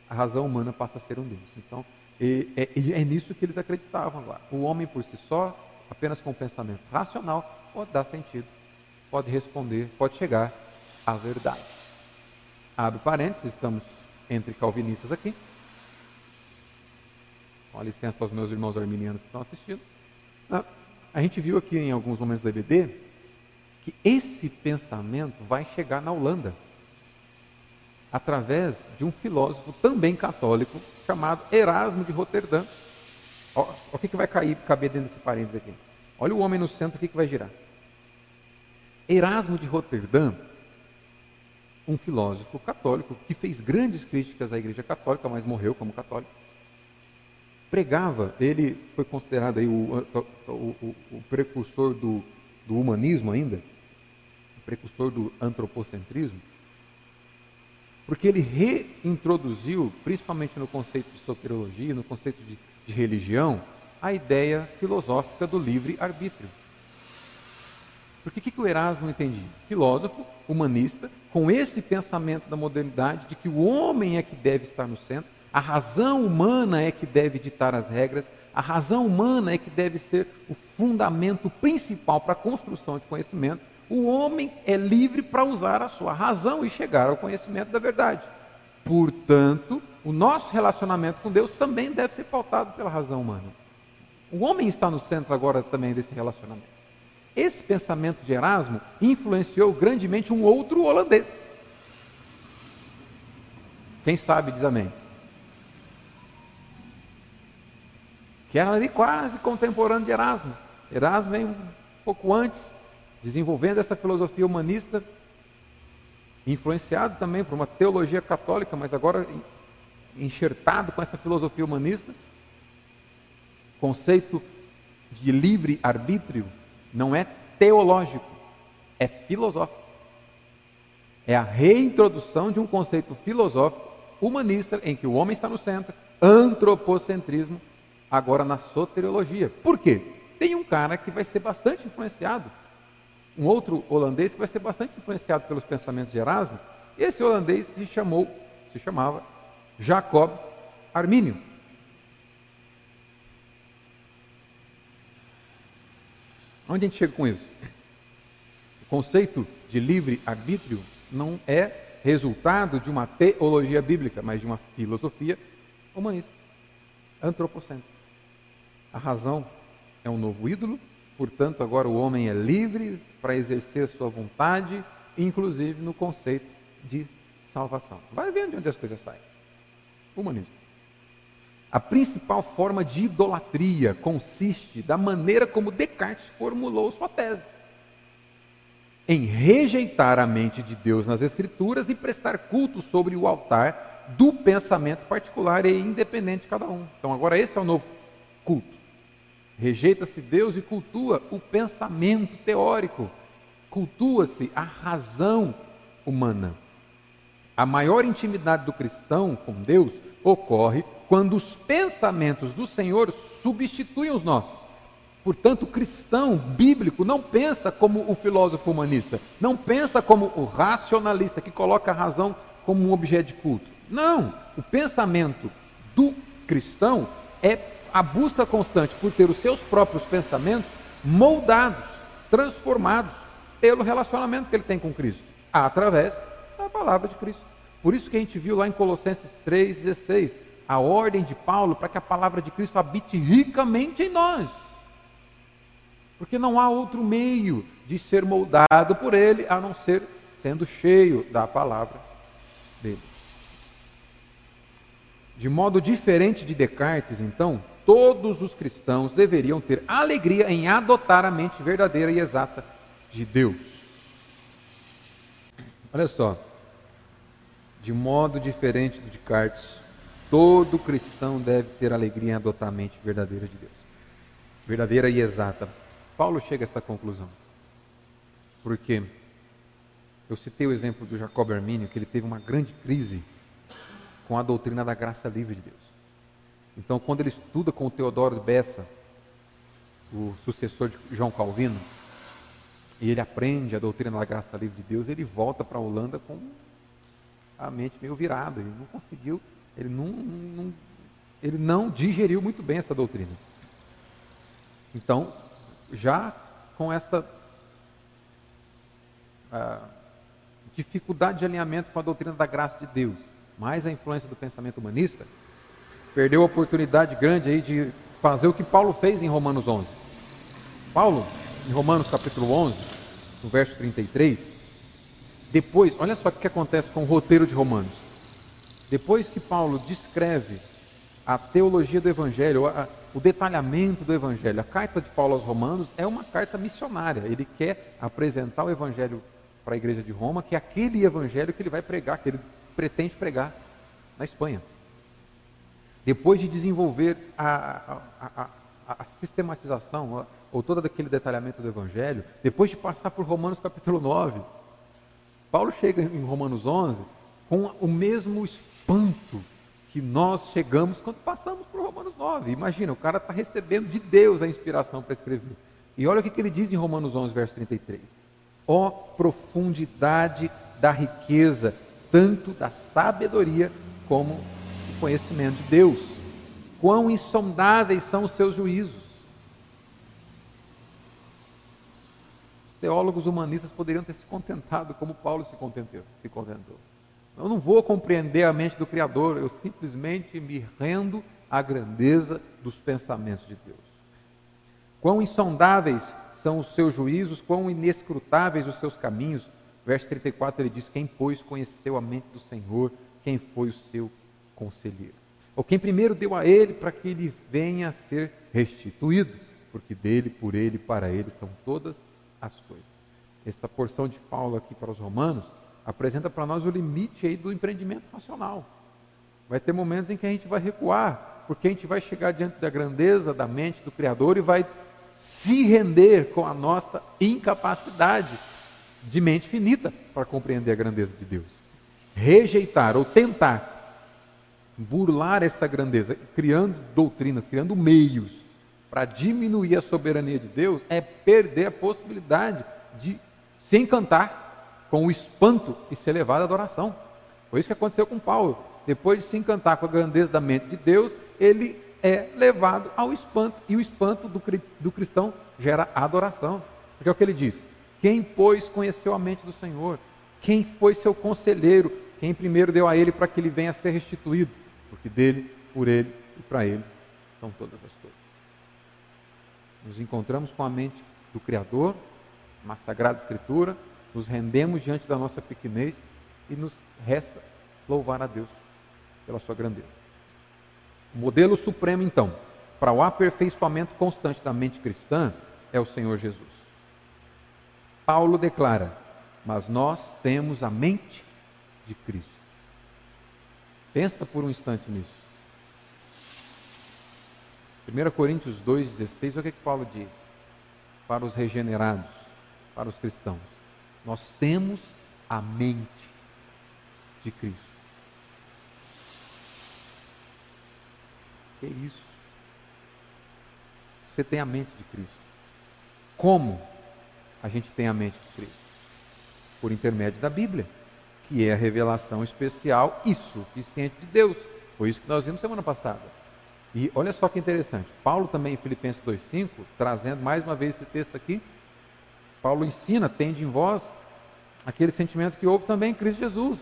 A razão humana passa a ser um Deus. Então, é, é, nisso que eles acreditavam lá. O homem por si só, apenas com um pensamento racional, pode dar sentido, pode responder, pode chegar à verdade. Abre parênteses, estamos entre calvinistas aqui. Com licença aos meus irmãos arminianos que estão assistindo. Ah, a gente viu aqui em alguns momentos da EBD que esse pensamento vai chegar na Holanda através de um filósofo também católico chamado Erasmo de Roterdã. Olha o que, que vai cair, caber dentro desse parênteses aqui. Olha o homem no centro, o que, que vai girar? Erasmo de Roterdã, um filósofo católico que fez grandes críticas à Igreja Católica, mas morreu como católico pregava, ele foi considerado aí o, o, o, o precursor do, do, humanismo ainda, o precursor do antropocentrismo, porque ele reintroduziu, principalmente no conceito de soteriologia, no conceito de, de religião, a ideia filosófica do livre-arbítrio. Porque o que, que o Erasmo entendia? Filósofo, humanista, com esse pensamento da modernidade de que o homem é que deve estar no centro, a razão humana é que deve ditar as regras, a razão humana é que deve ser o fundamento principal para a construção de conhecimento. O homem é livre para usar a sua razão e chegar ao conhecimento da verdade. Portanto, o nosso relacionamento com Deus também deve ser pautado pela razão humana. O homem está no centro agora também desse relacionamento. Esse pensamento de Erasmo influenciou grandemente um outro holandês. Quem sabe diz amém. que era ali quase contemporâneo de Erasmo. Erasmo vem um pouco antes, desenvolvendo essa filosofia humanista, influenciado também por uma teologia católica, mas agora enxertado com essa filosofia humanista. Conceito de livre arbítrio não é teológico, é filosófico. É a reintrodução de um conceito filosófico humanista em que o homem está no centro, antropocentrismo agora na soteriologia. Por quê? Tem um cara que vai ser bastante influenciado, um outro holandês que vai ser bastante influenciado pelos pensamentos de Erasmo. Esse holandês se chamou, se chamava Jacob Armínio. Onde a gente chega com isso? O conceito de livre arbítrio não é resultado de uma teologia bíblica, mas de uma filosofia humanista, antropocêntrica. A razão é um novo ídolo, portanto, agora o homem é livre para exercer sua vontade, inclusive no conceito de salvação. Vai vendo de onde as coisas saem. Humanismo. A principal forma de idolatria consiste da maneira como Descartes formulou sua tese. Em rejeitar a mente de Deus nas Escrituras e prestar culto sobre o altar do pensamento particular e independente de cada um. Então, agora esse é o novo culto. Rejeita-se Deus e cultua o pensamento teórico, cultua-se a razão humana. A maior intimidade do cristão com Deus ocorre quando os pensamentos do Senhor substituem os nossos. Portanto, o cristão bíblico não pensa como o filósofo humanista, não pensa como o racionalista que coloca a razão como um objeto de culto. Não, o pensamento do cristão é a busca constante por ter os seus próprios pensamentos moldados, transformados pelo relacionamento que ele tem com Cristo, através palavra de Cristo. Por isso que a gente viu lá em Colossenses 3,16, a ordem de Paulo para que a palavra de Cristo habite ricamente em nós. Porque não há outro meio de ser moldado por ele a não ser sendo cheio da palavra dele. De modo diferente de Descartes, então, todos os cristãos deveriam ter alegria em adotar a mente verdadeira e exata de Deus. Olha só, de modo diferente do de Descartes, todo cristão deve ter alegria em adotar a mente verdadeira de Deus, verdadeira e exata. Paulo chega a essa conclusão, porque eu citei o exemplo do Jacob Armínio, que ele teve uma grande crise com a doutrina da graça livre de Deus. Então, quando ele estuda com o Teodoro Bessa, o sucessor de João Calvino, e ele aprende a doutrina da graça livre de Deus, ele volta para a Holanda com a mente meio virada. Ele não conseguiu, ele não, não, ele não digeriu muito bem essa doutrina. Então, já com essa uh, dificuldade de alinhamento com a doutrina da graça de Deus, mais a influência do pensamento humanista, perdeu a oportunidade grande aí de fazer o que Paulo fez em Romanos 11. Paulo, em Romanos capítulo 11, no verso 33, depois, olha só o que acontece com o roteiro de Romanos. Depois que Paulo descreve a teologia do Evangelho, o detalhamento do Evangelho, a carta de Paulo aos Romanos é uma carta missionária. Ele quer apresentar o Evangelho para a igreja de Roma, que é aquele Evangelho que ele vai pregar, que ele pretende pregar na Espanha. Depois de desenvolver a, a, a, a sistematização, ou todo aquele detalhamento do Evangelho, depois de passar por Romanos capítulo 9, Paulo chega em Romanos 11 com o mesmo espanto que nós chegamos quando passamos por Romanos 9. Imagina, o cara está recebendo de Deus a inspiração para escrever. E olha o que, que ele diz em Romanos 11, verso 33. Ó oh, profundidade da riqueza, tanto da sabedoria como conhecimento de Deus. Quão insondáveis são os seus juízos. Os teólogos humanistas poderiam ter se contentado como Paulo se contentou. Se contentou. Eu não vou compreender a mente do Criador, eu simplesmente me rendo à grandeza dos pensamentos de Deus. Quão insondáveis são os seus juízos, quão inescrutáveis os seus caminhos. Verso 34 ele diz: Quem, pois, conheceu a mente do Senhor? Quem foi o seu conselheiro. Ou quem primeiro deu a ele para que ele venha a ser restituído, porque dele, por ele, para ele são todas as coisas. Essa porção de Paulo aqui para os romanos apresenta para nós o limite aí do empreendimento nacional. Vai ter momentos em que a gente vai recuar, porque a gente vai chegar diante da grandeza da mente do Criador e vai se render com a nossa incapacidade de mente finita para compreender a grandeza de Deus. Rejeitar ou tentar burlar essa grandeza, criando doutrinas, criando meios para diminuir a soberania de Deus, é perder a possibilidade de se encantar com o espanto e ser levado à adoração. Foi isso que aconteceu com Paulo. Depois de se encantar com a grandeza da mente de Deus, ele é levado ao espanto, e o espanto do, do cristão gera adoração. Porque é o que ele diz: quem, pois, conheceu a mente do Senhor? Quem foi seu conselheiro? Quem primeiro deu a ele para que ele venha a ser restituído? porque dele, por ele e para ele são todas as coisas. Nos encontramos com a mente do Criador, na Sagrada Escritura, nos rendemos diante da nossa pequenez e nos resta louvar a Deus pela sua grandeza. O modelo supremo, então, para o aperfeiçoamento constante da mente cristã é o Senhor Jesus. Paulo declara: Mas nós temos a mente de Cristo. Pensa por um instante nisso. 1 Coríntios 2,16, o que, é que Paulo diz? Para os regenerados, para os cristãos. Nós temos a mente de Cristo. Que isso? Você tem a mente de Cristo. Como a gente tem a mente de Cristo? Por intermédio da Bíblia que é a revelação especial e suficiente de Deus. Foi isso que nós vimos semana passada. E olha só que interessante. Paulo também em Filipenses 2,5, trazendo mais uma vez esse texto aqui, Paulo ensina, tende em vós aquele sentimento que houve também em Cristo Jesus.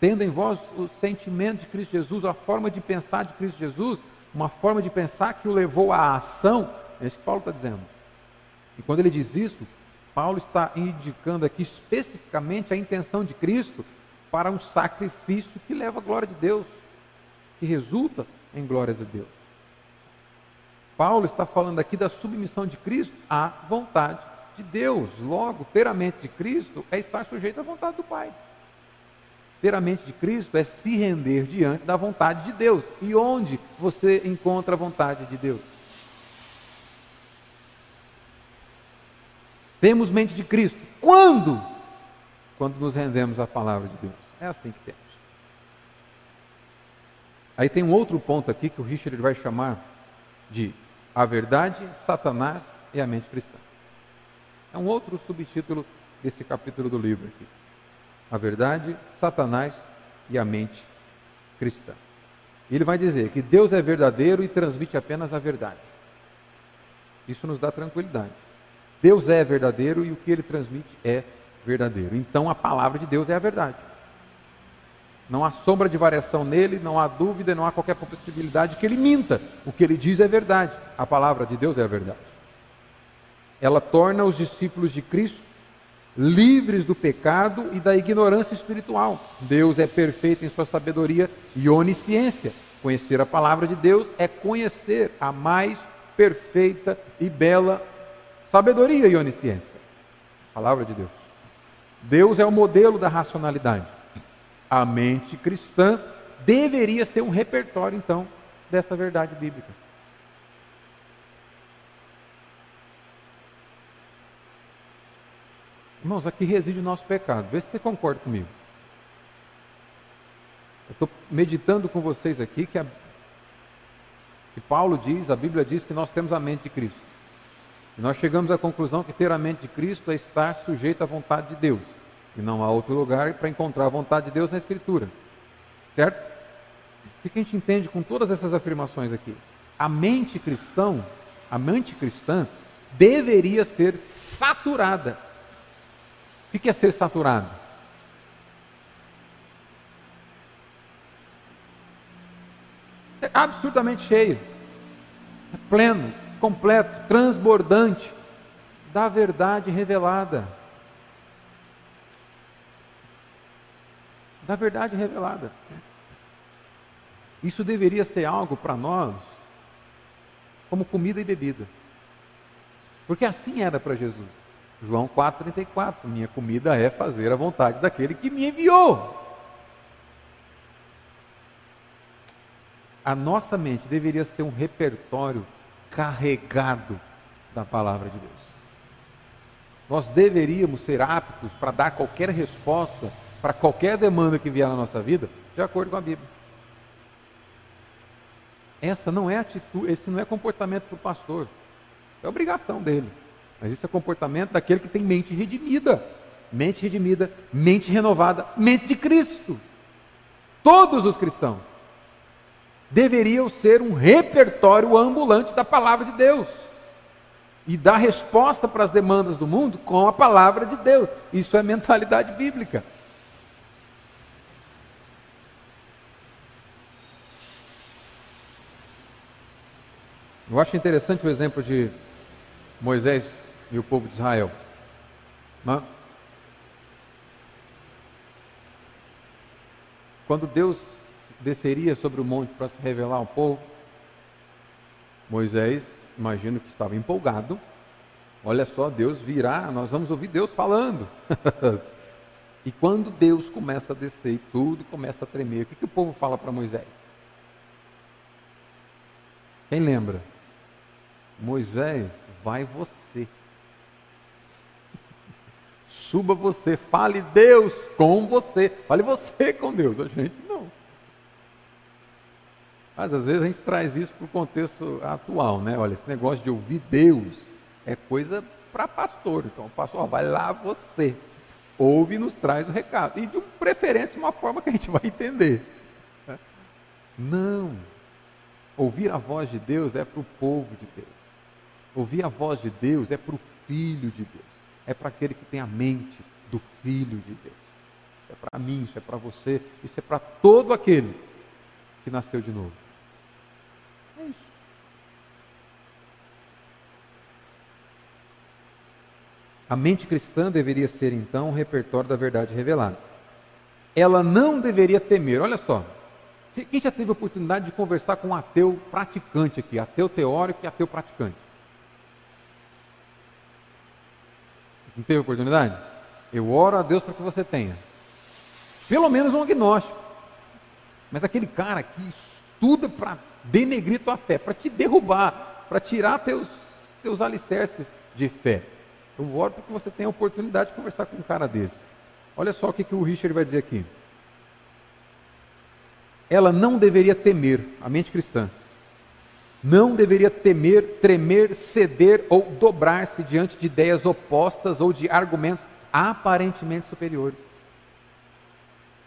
Tendo em vós o sentimento de Cristo Jesus, a forma de pensar de Cristo Jesus, uma forma de pensar que o levou à ação. É isso que Paulo está dizendo. E quando ele diz isso, Paulo está indicando aqui especificamente a intenção de Cristo para um sacrifício que leva a glória de Deus, que resulta em glórias de Deus. Paulo está falando aqui da submissão de Cristo à vontade de Deus. Logo, ter a mente de Cristo é estar sujeito à vontade do Pai. Ter a mente de Cristo é se render diante da vontade de Deus. E onde você encontra a vontade de Deus? Temos mente de Cristo. Quando? Quando nos rendemos à palavra de Deus. É assim que temos. Aí tem um outro ponto aqui que o Richard vai chamar de A verdade, Satanás e a mente cristã. É um outro subtítulo desse capítulo do livro aqui. A verdade, Satanás e a mente cristã. Ele vai dizer que Deus é verdadeiro e transmite apenas a verdade. Isso nos dá tranquilidade. Deus é verdadeiro e o que ele transmite é verdadeiro. Então a palavra de Deus é a verdade. Não há sombra de variação nele, não há dúvida, não há qualquer possibilidade que ele minta. O que ele diz é verdade. A palavra de Deus é a verdade. Ela torna os discípulos de Cristo livres do pecado e da ignorância espiritual. Deus é perfeito em sua sabedoria e onisciência. Conhecer a palavra de Deus é conhecer a mais perfeita e bela sabedoria e onisciência. Palavra de Deus. Deus é o modelo da racionalidade. A mente cristã deveria ser um repertório, então, dessa verdade bíblica. Irmãos, aqui reside o nosso pecado. Vê se você concorda comigo. Eu estou meditando com vocês aqui que, a, que Paulo diz, a Bíblia diz que nós temos a mente de Cristo. E nós chegamos à conclusão que ter a mente de Cristo é estar sujeito à vontade de Deus. Não há outro lugar para encontrar a vontade de Deus na Escritura. Certo? O que a gente entende com todas essas afirmações aqui? A mente cristã, a mente cristã, deveria ser saturada. O que é ser saturado? Ser absolutamente cheio, pleno, completo, transbordante da verdade revelada. Da verdade revelada. Isso deveria ser algo para nós como comida e bebida. Porque assim era para Jesus. João 4,34: Minha comida é fazer a vontade daquele que me enviou. A nossa mente deveria ser um repertório carregado da palavra de Deus. Nós deveríamos ser aptos para dar qualquer resposta para qualquer demanda que vier na nossa vida, de acordo com a Bíblia. Essa não é atitude, esse não é comportamento para o pastor. É obrigação dele. Mas isso é comportamento daquele que tem mente redimida. Mente redimida, mente renovada, mente de Cristo. Todos os cristãos deveriam ser um repertório ambulante da palavra de Deus e dar resposta para as demandas do mundo com a palavra de Deus. Isso é mentalidade bíblica. Eu acho interessante o exemplo de Moisés e o povo de Israel. Né? Quando Deus desceria sobre o monte para se revelar ao povo, Moisés, imagino que estava empolgado. Olha só, Deus virá, nós vamos ouvir Deus falando. e quando Deus começa a descer e tudo começa a tremer, o que, que o povo fala para Moisés? Quem lembra? Moisés, vai você. Suba você, fale Deus com você. Fale você com Deus, a gente não. Mas às vezes a gente traz isso para o contexto atual, né? Olha, esse negócio de ouvir Deus é coisa para pastor. Então, pastor, vai lá você. Ouve e nos traz o recado. E de preferência uma forma que a gente vai entender. Não. Ouvir a voz de Deus é para o povo de Deus. Ouvir a voz de Deus é para o Filho de Deus, é para aquele que tem a mente do Filho de Deus. Isso é para mim, isso é para você, isso é para todo aquele que nasceu de novo. É isso. A mente cristã deveria ser então um repertório da verdade revelada. Ela não deveria temer, olha só. Quem já teve a oportunidade de conversar com um ateu praticante aqui, ateu teórico e ateu praticante? Não teve oportunidade? Eu oro a Deus para que você tenha. Pelo menos um agnóstico. Mas aquele cara que estuda para denegrir tua fé, para te derrubar, para tirar teus, teus alicerces de fé. Eu oro para que você tenha a oportunidade de conversar com um cara desse. Olha só o que, que o Richard vai dizer aqui. Ela não deveria temer, a mente cristã, Não deveria temer, tremer, ceder ou dobrar-se diante de ideias opostas ou de argumentos aparentemente superiores.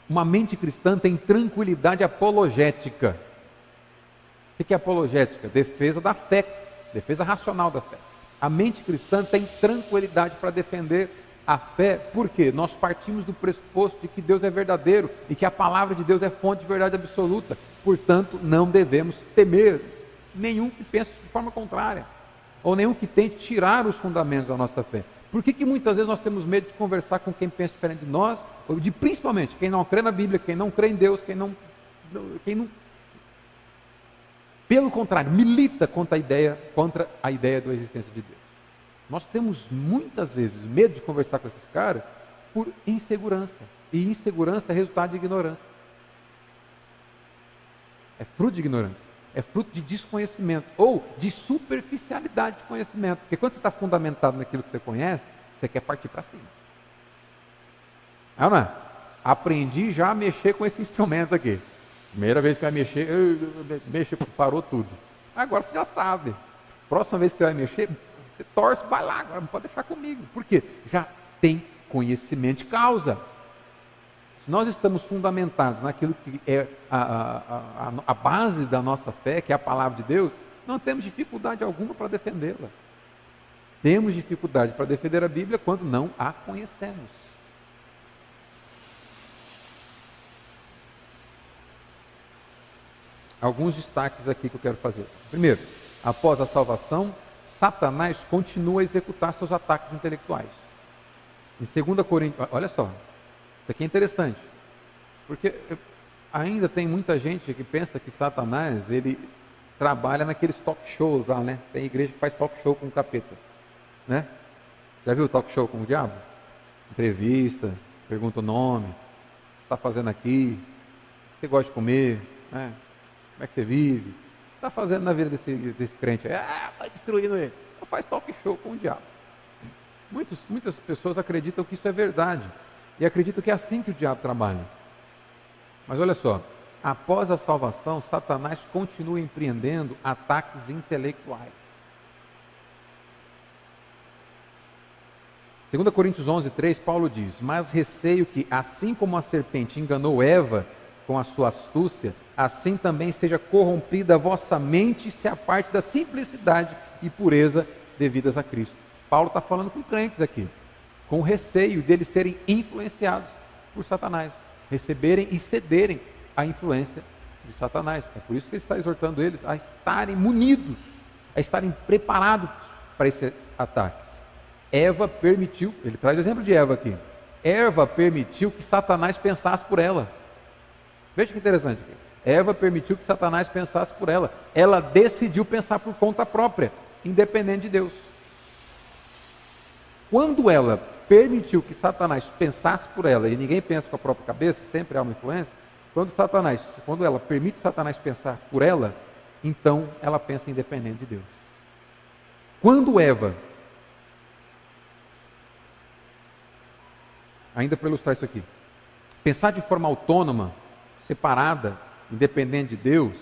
Uma mente cristã tem tranquilidade apologética. O que é apologética? Defesa da fé, defesa racional da fé. A mente cristã tem tranquilidade para defender a fé, porque nós partimos do pressuposto de que Deus é verdadeiro e que a palavra de Deus é fonte de verdade absoluta. Portanto, não devemos temer nenhum que pense de forma contrária, ou nenhum que tente tirar os fundamentos da nossa fé. Por que, que muitas vezes nós temos medo de conversar com quem pensa diferente de nós, ou de principalmente quem não crê na Bíblia, quem não crê em Deus, quem não, quem não pelo contrário, milita contra a ideia, contra a ideia da existência de Deus. Nós temos muitas vezes medo de conversar com esses caras por insegurança. E insegurança é resultado de ignorância. É fruto de ignorância. É fruto de desconhecimento ou de superficialidade de conhecimento. Porque quando você está fundamentado naquilo que você conhece, você quer partir para cima. Não, é? Aprendi já a mexer com esse instrumento aqui. Primeira vez que vai mexer, mexe, parou tudo. Agora você já sabe. Próxima vez que você vai mexer, você torce, vai lá, agora não pode deixar comigo. Por quê? Já tem conhecimento de causa. Se nós estamos fundamentados naquilo que é a, a, a, a base da nossa fé, que é a palavra de Deus, não temos dificuldade alguma para defendê-la. Temos dificuldade para defender a Bíblia quando não a conhecemos. alguns destaques aqui que eu quero fazer. Primeiro, após a salvação, Satanás continua a executar seus ataques intelectuais. Em 2 Coríntios, olha só, isso aqui é interessante, porque ainda tem muita gente que pensa que Satanás ele trabalha naqueles talk shows lá, né? Tem igreja que faz talk show com o capeta, né? Já viu talk show com o diabo? Entrevista, pergunta o nome, o que está fazendo aqui, o que você gosta de comer, né? Como é que você vive? O que está fazendo na vida desse, desse crente? Ah, está destruindo ele. Então faz talk show com o diabo. Muitos, muitas pessoas acreditam que isso é verdade. E acreditam que é assim que o diabo trabalha. Mas olha só, após a salvação, Satanás continua empreendendo ataques intelectuais. 2 Coríntios 11, 3, Paulo diz: Mas receio que, assim como a serpente enganou Eva com a sua astúcia, assim também seja corrompida a vossa mente se a parte da simplicidade e pureza devidas a Cristo. Paulo está falando com crentes aqui, com receio deles serem influenciados por Satanás, receberem e cederem à influência de Satanás. É por isso que ele está exortando eles a estarem munidos, a estarem preparados para esses ataques. Eva permitiu, ele traz o exemplo de Eva aqui. Eva permitiu que Satanás pensasse por ela. Veja que interessante. Eva permitiu que Satanás pensasse por ela. Ela decidiu pensar por conta própria, independente de Deus. Quando ela permitiu que Satanás pensasse por ela, e ninguém pensa com a própria cabeça, sempre há uma influência, quando Satanás, quando ela permite Satanás pensar por ela, então ela pensa independente de Deus. Quando Eva, ainda para ilustrar isso aqui, pensar de forma autônoma, separada, independente de Deus,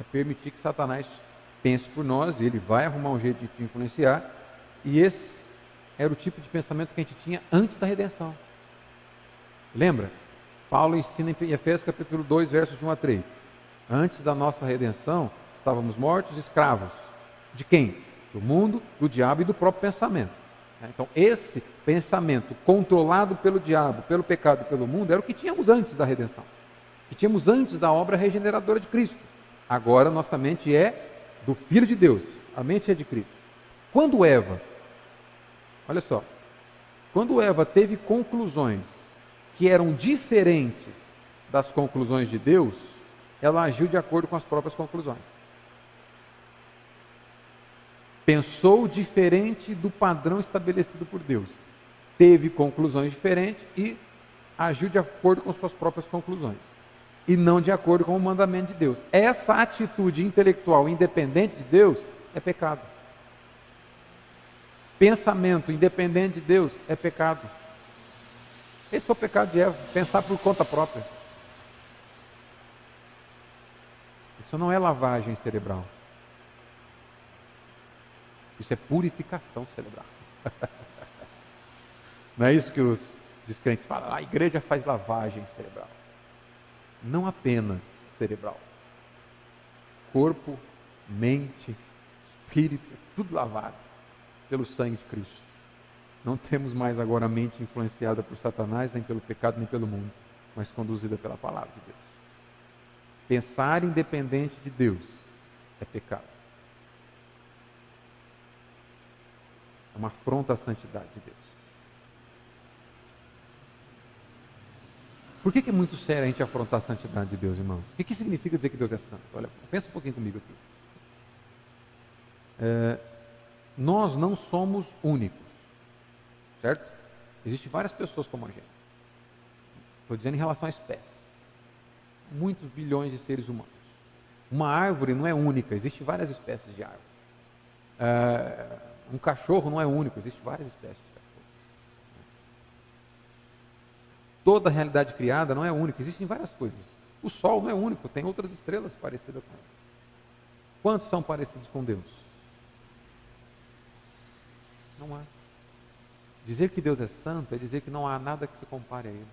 é permitir que Satanás pense por nós, e ele vai arrumar um jeito de te influenciar, e esse era o tipo de pensamento que a gente tinha antes da redenção. Lembra? Paulo ensina em Efésios capítulo 2, versos de 1 a 3. Antes da nossa redenção, estávamos mortos, escravos. De quem? Do mundo, do diabo e do próprio pensamento. Então, esse pensamento controlado pelo diabo, pelo pecado e pelo mundo, era o que tínhamos antes da redenção que tínhamos antes da obra regeneradora de Cristo. Agora nossa mente é do Filho de Deus, a mente é de Cristo. Quando Eva, olha só, quando Eva teve conclusões que eram diferentes das conclusões de Deus, ela agiu de acordo com as próprias conclusões. Pensou diferente do padrão estabelecido por Deus. Teve conclusões diferentes e agiu de acordo com suas próprias conclusões e não de acordo com o mandamento de Deus. Essa atitude intelectual independente de Deus é pecado. Pensamento independente de Deus é pecado. Esse foi o pecado de Eva, pensar por conta própria. Isso não é lavagem cerebral. Isso é purificação cerebral. Não é isso que os descrentes falam? A igreja faz lavagem cerebral. Não apenas cerebral. Corpo, mente, espírito, tudo lavado pelo sangue de Cristo. Não temos mais agora a mente influenciada por Satanás, nem pelo pecado, nem pelo mundo, mas conduzida pela palavra de Deus. Pensar independente de Deus é pecado. É uma afronta à santidade de Deus. Por que, que é muito sério a gente afrontar a santidade de Deus, irmãos? O que, que significa dizer que Deus é santo? Olha, pensa um pouquinho comigo aqui. É, nós não somos únicos, certo? Existem várias pessoas como a gente. Estou dizendo em relação à espécie. Muitos bilhões de seres humanos. Uma árvore não é única, existem várias espécies de árvore. É, um cachorro não é único, existem várias espécies de cachorro. Toda a realidade criada não é única, existem várias coisas. O Sol não é único, tem outras estrelas parecidas com ele. Quantos são parecidos com Deus? Não há. Dizer que Deus é santo é dizer que não há nada que se compare a Ele.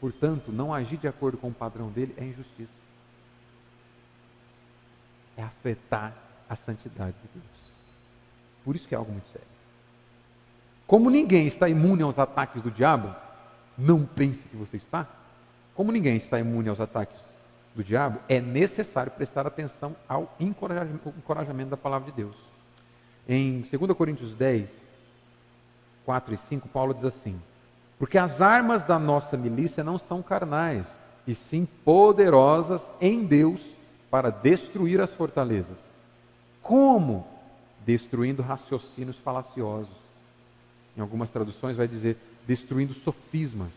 Portanto, não agir de acordo com o padrão dele é injustiça. É afetar a santidade de Deus. Por isso que é algo muito sério. Como ninguém está imune aos ataques do diabo, não pense que você está. Como ninguém está imune aos ataques do diabo, é necessário prestar atenção ao encorajamento da palavra de Deus. Em 2 Coríntios 10, 4 e 5, Paulo diz assim: Porque as armas da nossa milícia não são carnais, e sim poderosas em Deus para destruir as fortalezas. Como? destruindo raciocínios falaciosos. Em algumas traduções vai dizer destruindo sofismas.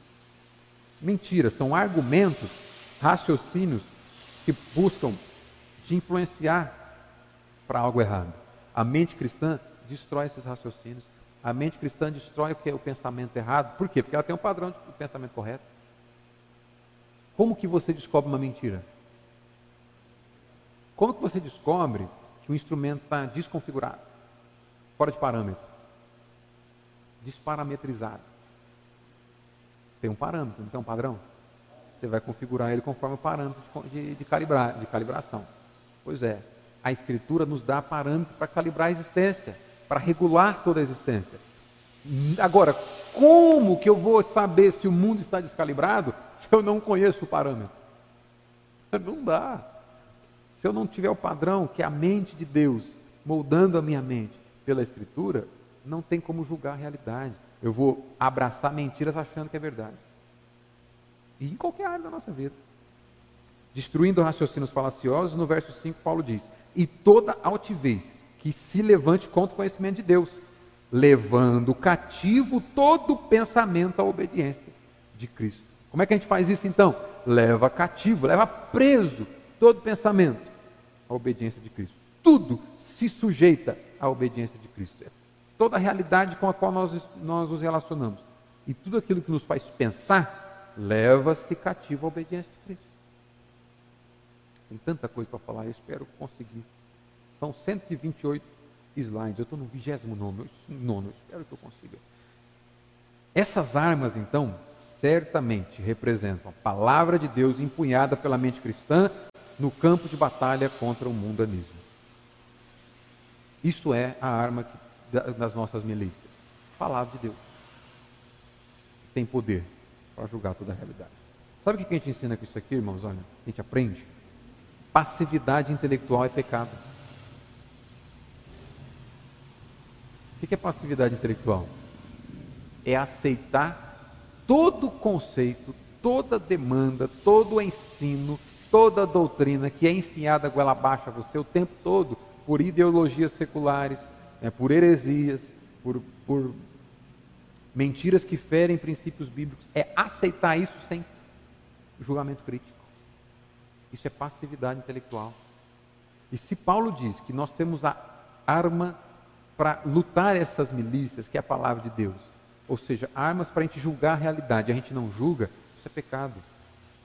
Mentira, são argumentos, raciocínios que buscam te influenciar para algo errado. A mente cristã destrói esses raciocínios. A mente cristã destrói o que é o pensamento errado. Por quê? Porque ela tem um padrão de pensamento correto. Como que você descobre uma mentira? Como que você descobre que o instrumento está desconfigurado, fora de parâmetro, desparametrizado. Tem um parâmetro, não tem um padrão? Você vai configurar ele conforme o parâmetro de, de, de calibração. Pois é, a Escritura nos dá parâmetro para calibrar a existência, para regular toda a existência. Agora, como que eu vou saber se o mundo está descalibrado se eu não conheço o parâmetro? Não dá. Se eu não tiver o padrão, que é a mente de Deus, moldando a minha mente pela Escritura, não tem como julgar a realidade. Eu vou abraçar mentiras achando que é verdade. E em qualquer área da nossa vida. Destruindo raciocínios falaciosos, no verso 5, Paulo diz: E toda altivez que se levante contra o conhecimento de Deus, levando cativo todo pensamento à obediência de Cristo. Como é que a gente faz isso então? Leva cativo, leva preso todo pensamento à obediência de Cristo. Tudo se sujeita à obediência de Cristo. É toda a realidade com a qual nós, nós nos relacionamos. E tudo aquilo que nos faz pensar, leva-se cativo à obediência de Cristo. Tem tanta coisa para falar, eu espero conseguir. São 128 slides, eu estou no 29, nono, espero que eu consiga. Essas armas, então, certamente representam a palavra de Deus empunhada pela mente cristã no campo de batalha contra o mundanismo. Isso é a arma das nossas milícias. A palavra de Deus. Tem poder para julgar toda a realidade. Sabe o que a gente ensina com isso aqui, irmãos? Olha, a gente aprende. Passividade intelectual é pecado. O que é passividade intelectual? É aceitar todo conceito, toda demanda, todo ensino toda doutrina que é enfiada goela abaixo a você o tempo todo por ideologias seculares, né, por heresias, por, por mentiras que ferem princípios bíblicos, é aceitar isso sem julgamento crítico. Isso é passividade intelectual. E se Paulo diz que nós temos a arma para lutar essas milícias, que é a palavra de Deus, ou seja, armas para a gente julgar a realidade, a gente não julga, isso é pecado.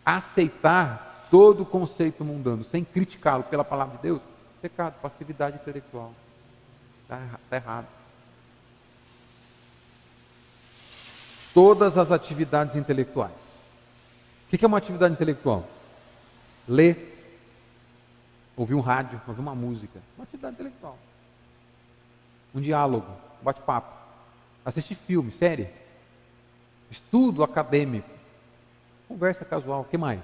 Aceitar todo conceito mundano sem criticá-lo pela palavra de Deus, pecado, passividade intelectual. Está tá errado. Todas as atividades intelectuais. O que é uma atividade intelectual? Ler, ouvir um rádio, ouvir uma música. Uma atividade intelectual. Um diálogo, um bate-papo. Assistir filme, série. Estudo acadêmico. Conversa casual. O que mais?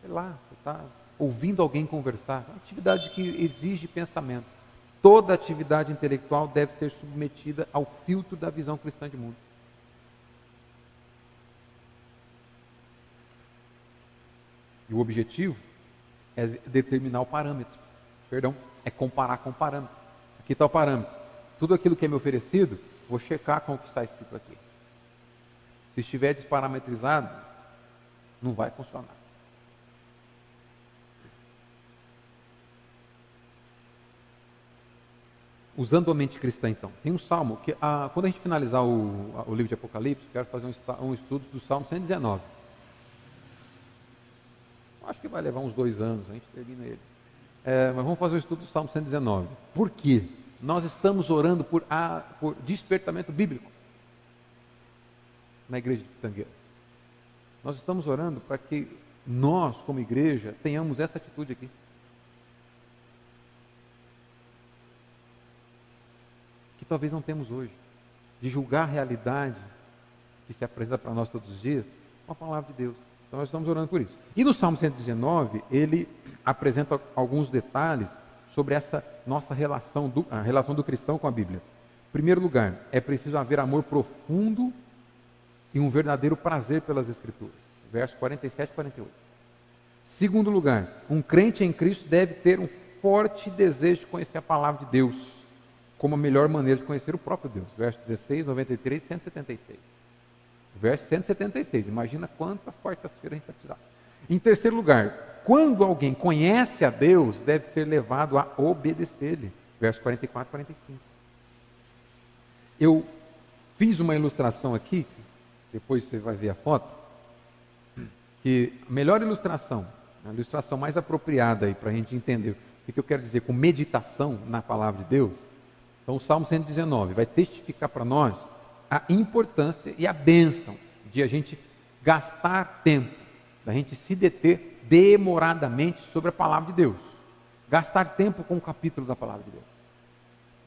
Sei lá, você está ouvindo alguém conversar. Uma atividade que exige pensamento. Toda atividade intelectual deve ser submetida ao filtro da visão cristã de mundo. E o objetivo é determinar o parâmetro. Perdão, é comparar com o parâmetro. Aqui está o parâmetro. Tudo aquilo que é me oferecido, vou checar com o que está escrito aqui. Se estiver desparametrizado, não vai funcionar. Usando a mente cristã, então. Tem um salmo que, ah, quando a gente finalizar o, o, livro de Apocalipse, quero fazer um, um estudo do salmo 119. Acho que vai levar uns dois anos, a gente termina ele. É, mas vamos fazer o estudo do salmo 119. Por quê? Nós estamos orando por, a, por despertamento bíblico na igreja de Pitangueiras. Nós estamos orando para que nós, como igreja, tenhamos essa atitude aqui. Que talvez não temos hoje. De julgar a realidade que se apresenta para nós todos os dias com a palavra de Deus. Então nós estamos orando por isso. E no Salmo 119, ele apresenta alguns detalhes sobre essa nossa relação, do, a relação do cristão com a Bíblia. Em primeiro lugar, é preciso haver amor profundo e um verdadeiro prazer pelas Escrituras. Versos 47 e 48. Segundo lugar, um crente em Cristo deve ter um forte desejo de conhecer a palavra de Deus, como a melhor maneira de conhecer o próprio Deus. Versos 16, 93 e 176. Verso 176. Imagina quantas quartas-feiras a gente vai precisar. Em terceiro lugar, quando alguém conhece a Deus, deve ser levado a obedecer-lhe. Verso 44 e 45. Eu fiz uma ilustração aqui, depois você vai ver a foto, que a melhor ilustração, a ilustração mais apropriada para a gente entender o que eu quero dizer com meditação na palavra de Deus, então o Salmo 119 vai testificar para nós a importância e a bênção de a gente gastar tempo, da gente se deter demoradamente sobre a palavra de Deus. Gastar tempo com um capítulo da palavra de Deus.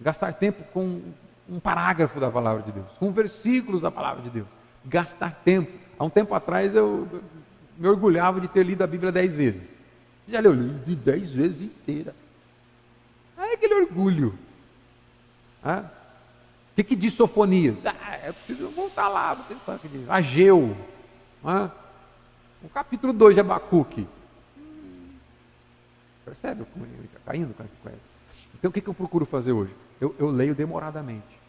Gastar tempo com um parágrafo da palavra de Deus, com versículos da palavra de Deus. Gastar tempo. Há um tempo atrás eu me orgulhava de ter lido a Bíblia dez vezes. Você já leu? De dez vezes inteira. Aí aquele orgulho. Ah, que, que diz Sofonias? Ah, é preciso voltar lá, Ageu. Ah, o capítulo 2 de Abacuque. Hum, percebe como ele está caindo com essa Então o que, que eu procuro fazer hoje? Eu, eu leio demoradamente.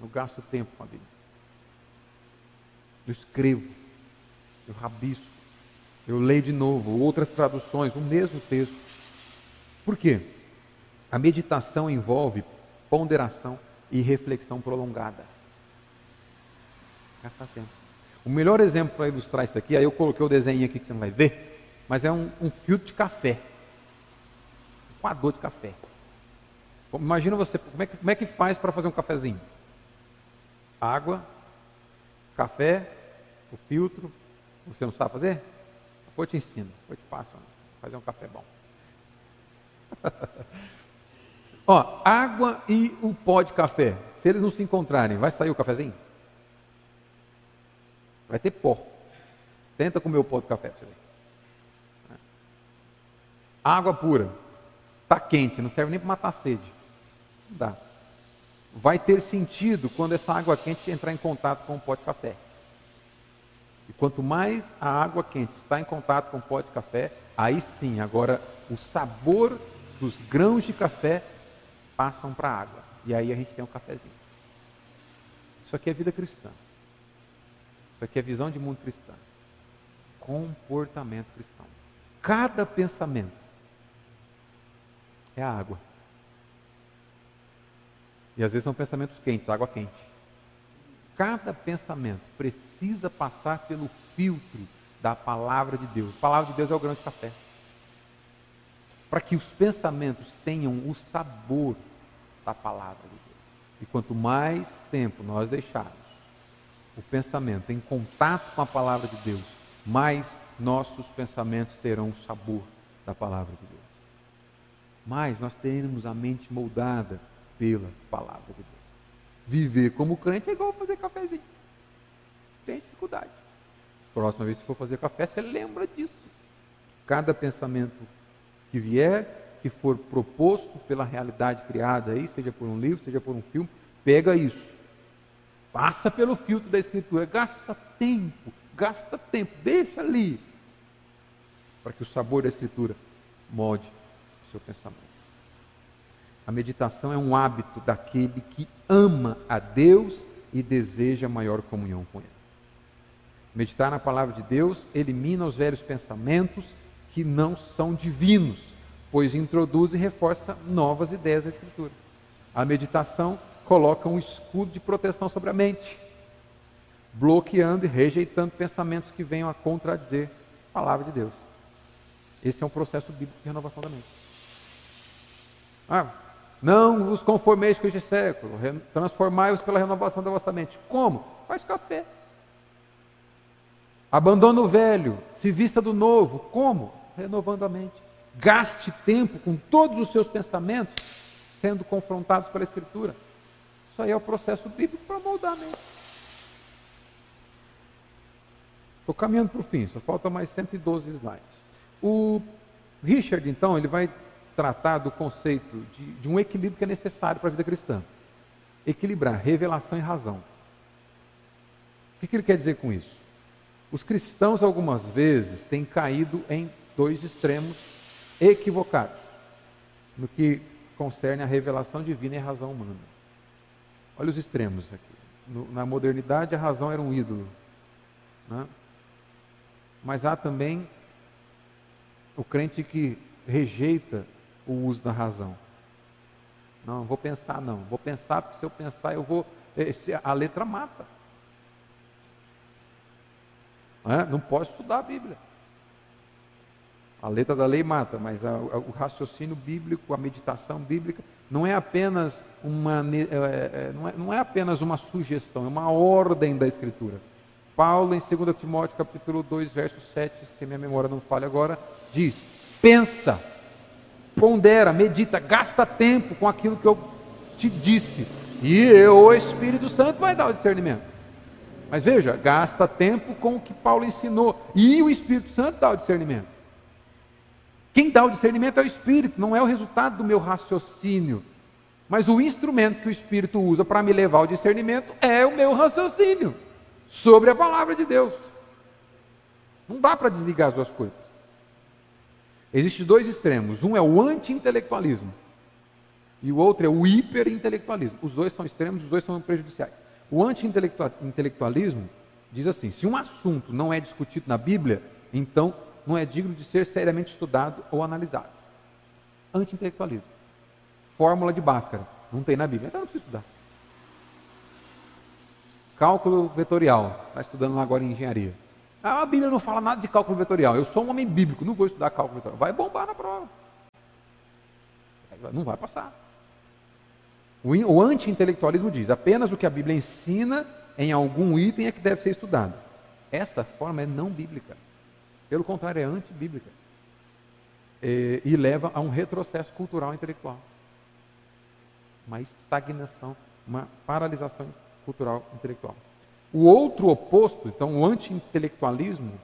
Eu gasto tempo com a Bíblia. Eu escrevo. Eu rabisco. Eu leio de novo, outras traduções, o mesmo texto. Por quê? A meditação envolve ponderação e reflexão prolongada. Gastar tempo. O melhor exemplo para ilustrar isso aqui, aí eu coloquei o desenho aqui que você não vai ver, mas é um, um filtro de café. Um coador de café. Imagina você, como é que, como é que faz para fazer um cafezinho? Água, café, o filtro. Você não sabe fazer? Depois te ensino, depois te passo. Fazer um café bom. Ó, água e o pó de café. Se eles não se encontrarem, vai sair o cafezinho? Vai ter pó. Tenta comer o pó de café. Água pura. Está quente, não serve nem para matar sede. Não dá. Vai ter sentido quando essa água quente entrar em contato com o pó de café. E quanto mais a água quente está em contato com o pó de café, aí sim, agora o sabor dos grãos de café passam para a água. E aí a gente tem um cafezinho. Isso aqui é vida cristã. Isso aqui é visão de mundo cristã. Comportamento cristão. Cada pensamento é a água. E às vezes são pensamentos quentes, água quente. Cada pensamento precisa passar pelo filtro da palavra de Deus. A palavra de Deus é o grão de café. para que os pensamentos tenham o sabor da palavra de Deus. E quanto mais tempo nós deixarmos o pensamento em contato com a palavra de Deus, mais nossos pensamentos terão o sabor da palavra de Deus. Mais nós teremos a mente moldada pela palavra de Deus. Viver como crente é igual fazer cafezinho. Tem dificuldade. Próxima vez que for fazer café, você lembra disso. Cada pensamento que vier, que for proposto pela realidade criada aí, seja por um livro, seja por um filme, pega isso. Passa pelo filtro da escritura, gasta tempo, gasta tempo, deixa ali, para que o sabor da escritura molde o seu pensamento. A meditação é um hábito daquele que ama a Deus e deseja maior comunhão com Ele. Meditar na palavra de Deus elimina os velhos pensamentos que não são divinos, pois introduz e reforça novas ideias da Escritura. A meditação coloca um escudo de proteção sobre a mente, bloqueando e rejeitando pensamentos que venham a contradizer a palavra de Deus. Esse é um processo bíblico de renovação da mente. Ah, não vos conformeis com este século, transformai-vos pela renovação da vossa mente. Como? Faz café. Abandona o velho, se vista do novo. Como? Renovando a mente. Gaste tempo com todos os seus pensamentos sendo confrontados pela Escritura. Isso aí é o processo bíblico para moldar mente. Estou caminhando para o fim, só falta mais 112 slides. O Richard, então, ele vai tratar do conceito de, de um equilíbrio que é necessário para a vida cristã. Equilibrar revelação e razão. O que ele quer dizer com isso? Os cristãos, algumas vezes, têm caído em dois extremos equivocados no que concerne a revelação divina e a razão humana. Olha os extremos aqui. No, na modernidade, a razão era um ídolo. Né? Mas há também o crente que rejeita o uso da razão. Não, vou pensar não. Vou pensar, porque se eu pensar, eu vou. A letra mata. Não, é? não posso estudar a Bíblia. A letra da lei mata, mas a, a, o raciocínio bíblico, a meditação bíblica, não é apenas uma, é, é, não, é, não é apenas uma sugestão, é uma ordem da Escritura. Paulo, em 2 Timóteo capítulo 2, verso 7, se minha memória não falha agora, diz: pensa pondera, medita, gasta tempo com aquilo que eu te disse. E eu, o Espírito Santo vai dar o discernimento. Mas veja, gasta tempo com o que Paulo ensinou. E o Espírito Santo dá o discernimento. Quem dá o discernimento é o Espírito, não é o resultado do meu raciocínio. Mas o instrumento que o Espírito usa para me levar ao discernimento é o meu raciocínio sobre a palavra de Deus. Não dá para desligar as duas coisas. Existem dois extremos. Um é o anti-intelectualismo e o outro é o hiperintelectualismo. Os dois são extremos, os dois são prejudiciais. O anti-intelectualismo diz assim: se um assunto não é discutido na Bíblia, então não é digno de ser seriamente estudado ou analisado. Anti-intelectualismo. Fórmula de Bhaskara. Não tem na Bíblia, então não precisa estudar. Cálculo vetorial. Está estudando agora em engenharia. Ah, a Bíblia não fala nada de cálculo vetorial. Eu sou um homem bíblico, não vou estudar cálculo vetorial. Vai bombar na prova. Não vai passar. O anti-intelectualismo diz: apenas o que a Bíblia ensina em algum item é que deve ser estudado. Essa forma é não bíblica. Pelo contrário, é antibíblica. E, e leva a um retrocesso cultural e intelectual. Uma estagnação, uma paralisação cultural e intelectual. O outro oposto, então o anti-intelectualismo,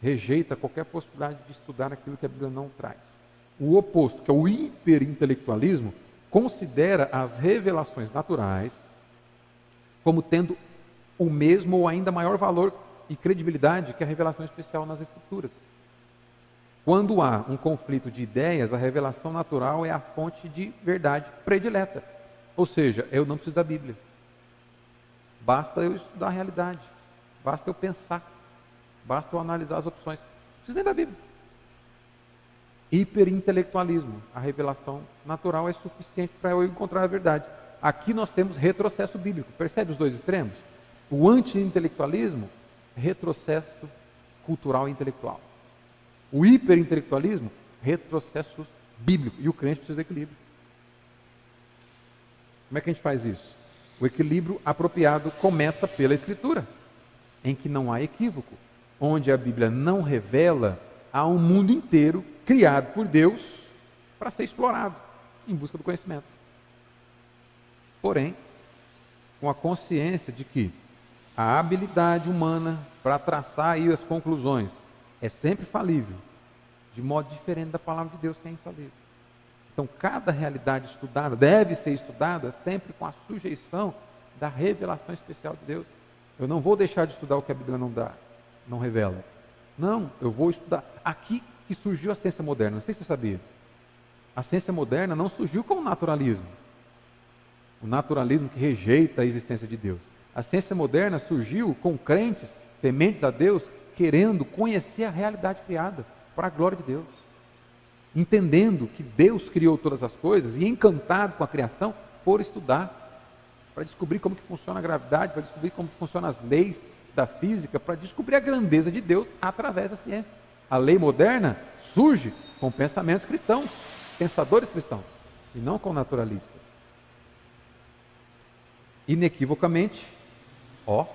rejeita qualquer possibilidade de estudar aquilo que a Bíblia não traz. O oposto, que é o hiperintelectualismo, considera as revelações naturais como tendo o mesmo ou ainda maior valor e credibilidade que a revelação especial nas Escrituras. Quando há um conflito de ideias, a revelação natural é a fonte de verdade predileta. Ou seja, eu não preciso da Bíblia. Basta eu estudar a realidade, basta eu pensar, basta eu analisar as opções. Não precisa nem da Bíblia. Hiperintelectualismo. A revelação natural é suficiente para eu encontrar a verdade. Aqui nós temos retrocesso bíblico. Percebe os dois extremos? O anti-intelectualismo, retrocesso cultural e intelectual. O hiperintelectualismo, retrocesso bíblico. E o crente precisa de equilíbrio. Como é que a gente faz isso? O equilíbrio apropriado começa pela Escritura, em que não há equívoco, onde a Bíblia não revela a um mundo inteiro criado por Deus para ser explorado em busca do conhecimento. Porém, com a consciência de que a habilidade humana para traçar aí as conclusões é sempre falível, de modo diferente da palavra de Deus que é infalível. Então, cada realidade estudada deve ser estudada sempre com a sujeição da revelação especial de Deus. Eu não vou deixar de estudar o que a Bíblia não dá, não revela. Não, eu vou estudar. Aqui que surgiu a ciência moderna, não sei se você sabia. A ciência moderna não surgiu com o naturalismo. O naturalismo que rejeita a existência de Deus. A ciência moderna surgiu com crentes tementes a Deus, querendo conhecer a realidade criada para a glória de Deus entendendo que Deus criou todas as coisas e encantado com a criação, foram estudar para descobrir como que funciona a gravidade, para descobrir como funcionam as leis da física, para descobrir a grandeza de Deus através da ciência. A lei moderna surge com pensamentos cristãos, pensadores cristãos, e não com naturalistas. Inequivocamente, ó,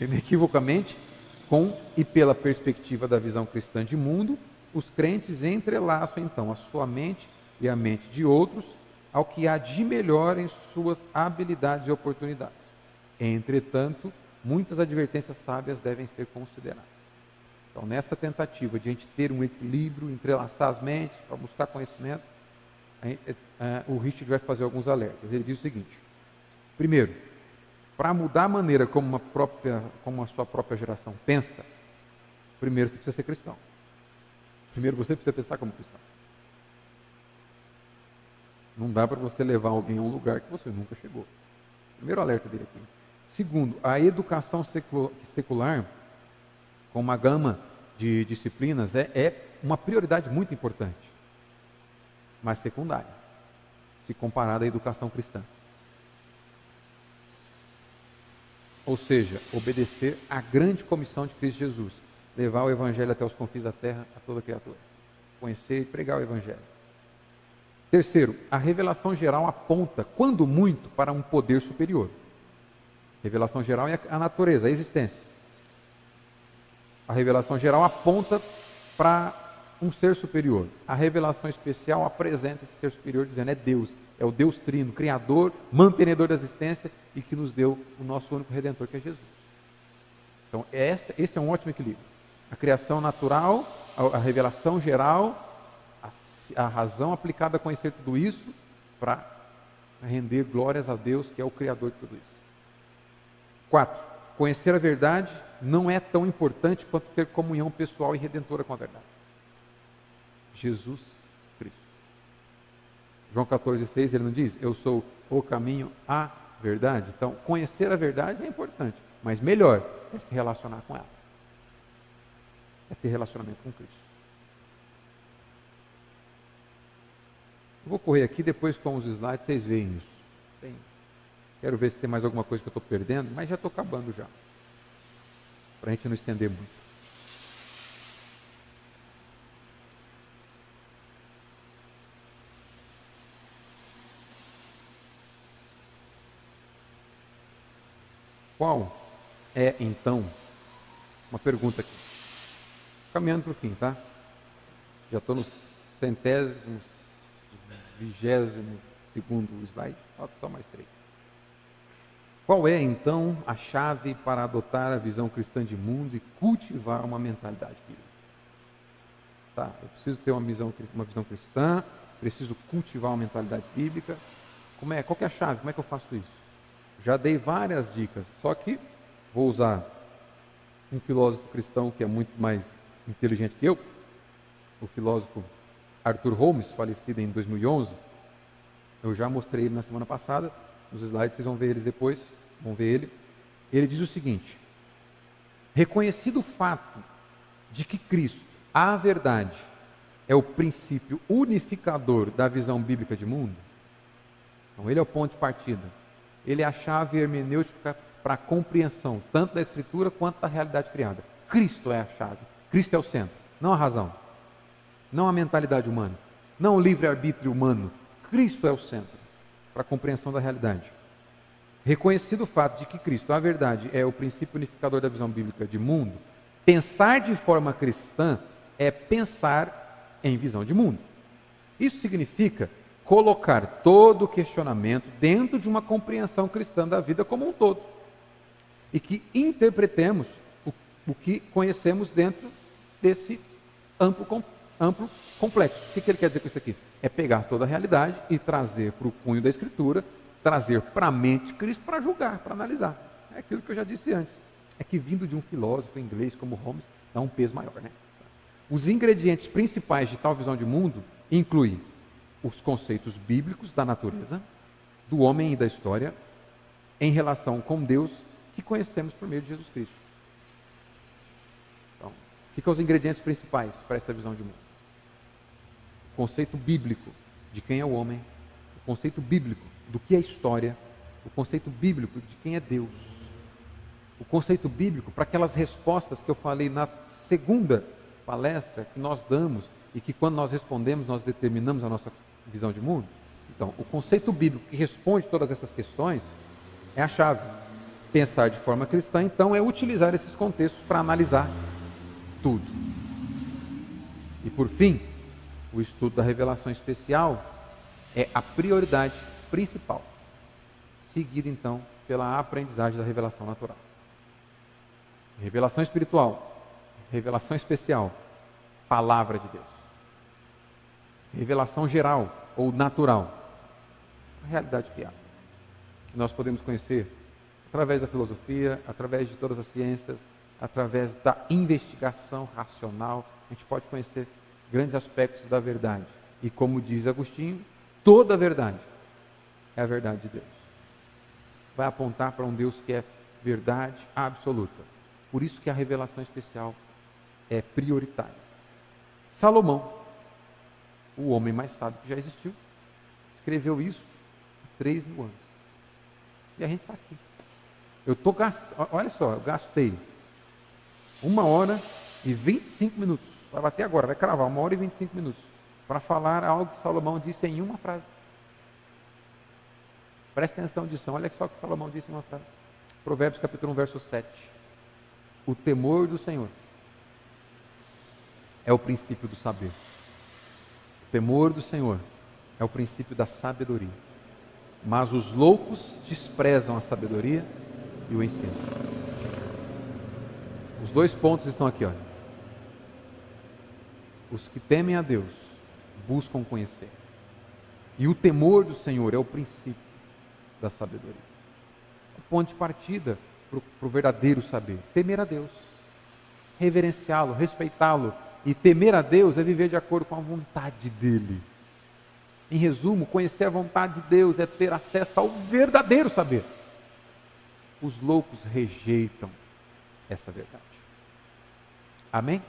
inequivocamente, com e pela perspectiva da visão cristã de mundo, os crentes entrelaçam então a sua mente e a mente de outros ao que há de melhor em suas habilidades e oportunidades. Entretanto, muitas advertências sábias devem ser consideradas. Então, nessa tentativa de a gente ter um equilíbrio, entrelaçar as mentes para buscar conhecimento, é, é, o Richard vai fazer alguns alertas. Ele diz o seguinte: primeiro, para mudar a maneira como, uma própria, como a sua própria geração pensa, primeiro você precisa ser cristão. Primeiro você precisa pensar como cristão. Não dá para você levar alguém a um lugar que você nunca chegou. Primeiro alerta dele aqui. Segundo, a educação secular, com uma gama de disciplinas, é, é uma prioridade muito importante, mas secundária, se comparada à educação cristã. Ou seja, obedecer à grande comissão de Cristo Jesus, levar o Evangelho até os confins da terra a toda criatura. Conhecer e pregar o Evangelho. Terceiro, a revelação geral aponta, quando muito, para um poder superior. Revelação geral é a natureza, a existência. A revelação geral aponta para um ser superior. A revelação especial apresenta esse ser superior dizendo é Deus, é o Deus Trino, Criador, mantenedor da existência e que nos deu o nosso único Redentor, que é Jesus. Então, esse é um ótimo equilíbrio a criação natural, a, revelação geral, a, razão aplicada a conhecer tudo isso para render glórias a Deus, que é o Criador de tudo isso. Quatro, conhecer a verdade não é tão importante quanto ter comunhão pessoal e redentora com a verdade. Jesus. João 14,6 ele não diz, eu sou o caminho, a verdade. Então, conhecer a verdade é importante, mas melhor é se relacionar com ela é ter relacionamento com Cristo. Eu vou correr aqui, depois com os slides vocês veem isso. Tem. Quero ver se tem mais alguma coisa que eu estou perdendo, mas já estou acabando já. Para a gente não estender muito. Qual é então, uma pergunta aqui, caminhando para o fim, tá? Já estou no centésimo, vigésimo segundo slide, só mais três. Qual é, então, a chave para adotar a visão cristã de mundo e cultivar uma mentalidade bíblica? Tá, eu preciso ter uma visão, uma visão cristã, preciso cultivar uma mentalidade bíblica. Como é? Qual é a chave? Como é que eu faço isso? Já dei várias dicas, só que vou usar um filósofo cristão que é muito mais inteligente que eu, o filósofo Arthur Holmes, falecido em 2011. Eu já mostrei ele na semana passada, nos slides, vocês vão ver eles depois, vão ver ele. Ele diz o seguinte: reconhecido o fato de que Cristo, a verdade, é o princípio unificador da visão bíblica de mundo, então ele é o ponto de partida. Ele é a chave hermenêutica para a compreensão tanto da Escritura quanto da realidade criada. Cristo é a chave. Cristo é o centro, não a razão. não a mentalidade humana, não o livre-arbítrio humano. Cristo é o centro para a compreensão da realidade. Reconhecido o fato de que Cristo, a verdade, é o princípio unificador da visão bíblica de mundo, pensar de forma cristã é pensar em visão de mundo. Isso significa colocar todo o questionamento dentro de uma compreensão cristã da vida como um todo. E que interpretemos o, o que conhecemos dentro desse amplo, amplo complexo. O que, que ele quer dizer com isso aqui? É pegar toda a realidade e trazer para o cunho da Escritura, trazer para a mente Cristo para julgar, para analisar. É aquilo que eu já disse antes. É que vindo de um filósofo inglês como Holmes, dá um peso maior. Né? Os ingredientes principais de tal visão de mundo incluem os conceitos bíblicos da natureza, do homem e da história, em relação com Deus que conhecemos por meio de Jesus Cristo. Então, que são os ingredientes principais para essa visão de mundo? O conceito bíblico de quem é o homem, o conceito bíblico do que é história, o conceito bíblico de quem é Deus. O conceito bíblico para aquelas respostas que eu falei na segunda palestra que nós damos e que quando nós respondemos nós determinamos a nossa visão de mundo? Então, o conceito bíblico que responde todas essas questões é a chave. Pensar de forma cristã, então, é utilizar esses contextos para analisar tudo. E por fim, o estudo da revelação especial é a prioridade principal, seguida então pela aprendizagem da revelação natural. Revelação espiritual, revelação especial, palavra de Deus revelação geral ou natural. A realidade que há. Que nós podemos conhecer através da filosofia, através de todas as ciências, através da investigação racional. A gente pode conhecer grandes aspectos da verdade. E como diz Agostinho, toda a verdade é a verdade de Deus. Vai apontar para um Deus que é verdade absoluta. Por isso que a revelação especial é prioritária. Salomão o homem mais sábio que já existiu, escreveu isso há 3 mil anos. E a gente está aqui. Eu estou gastando, olha só, eu gastei uma hora e 25 minutos. Vai bater agora, vai cravar, uma hora e 25 minutos. Para falar algo que Salomão disse em uma frase. Presta atenção nisso, olha só o que Salomão disse em uma frase. Provérbios capítulo 1, verso 7. O temor do Senhor é o princípio do saber temor do Senhor é o princípio da sabedoria. Mas os loucos desprezam a sabedoria e o ensino. Os dois pontos estão aqui, olha. Os que temem a Deus buscam conhecer. E o temor do Senhor é o princípio da sabedoria. O ponto de partida para o verdadeiro saber. Temer a Deus. Reverenciá-lo, respeitá-lo, e temer a Deus é viver de acordo com a vontade dEle. Em resumo, conhecer a vontade de Deus é ter acesso ao verdadeiro saber. Os loucos rejeitam essa verdade. Amém?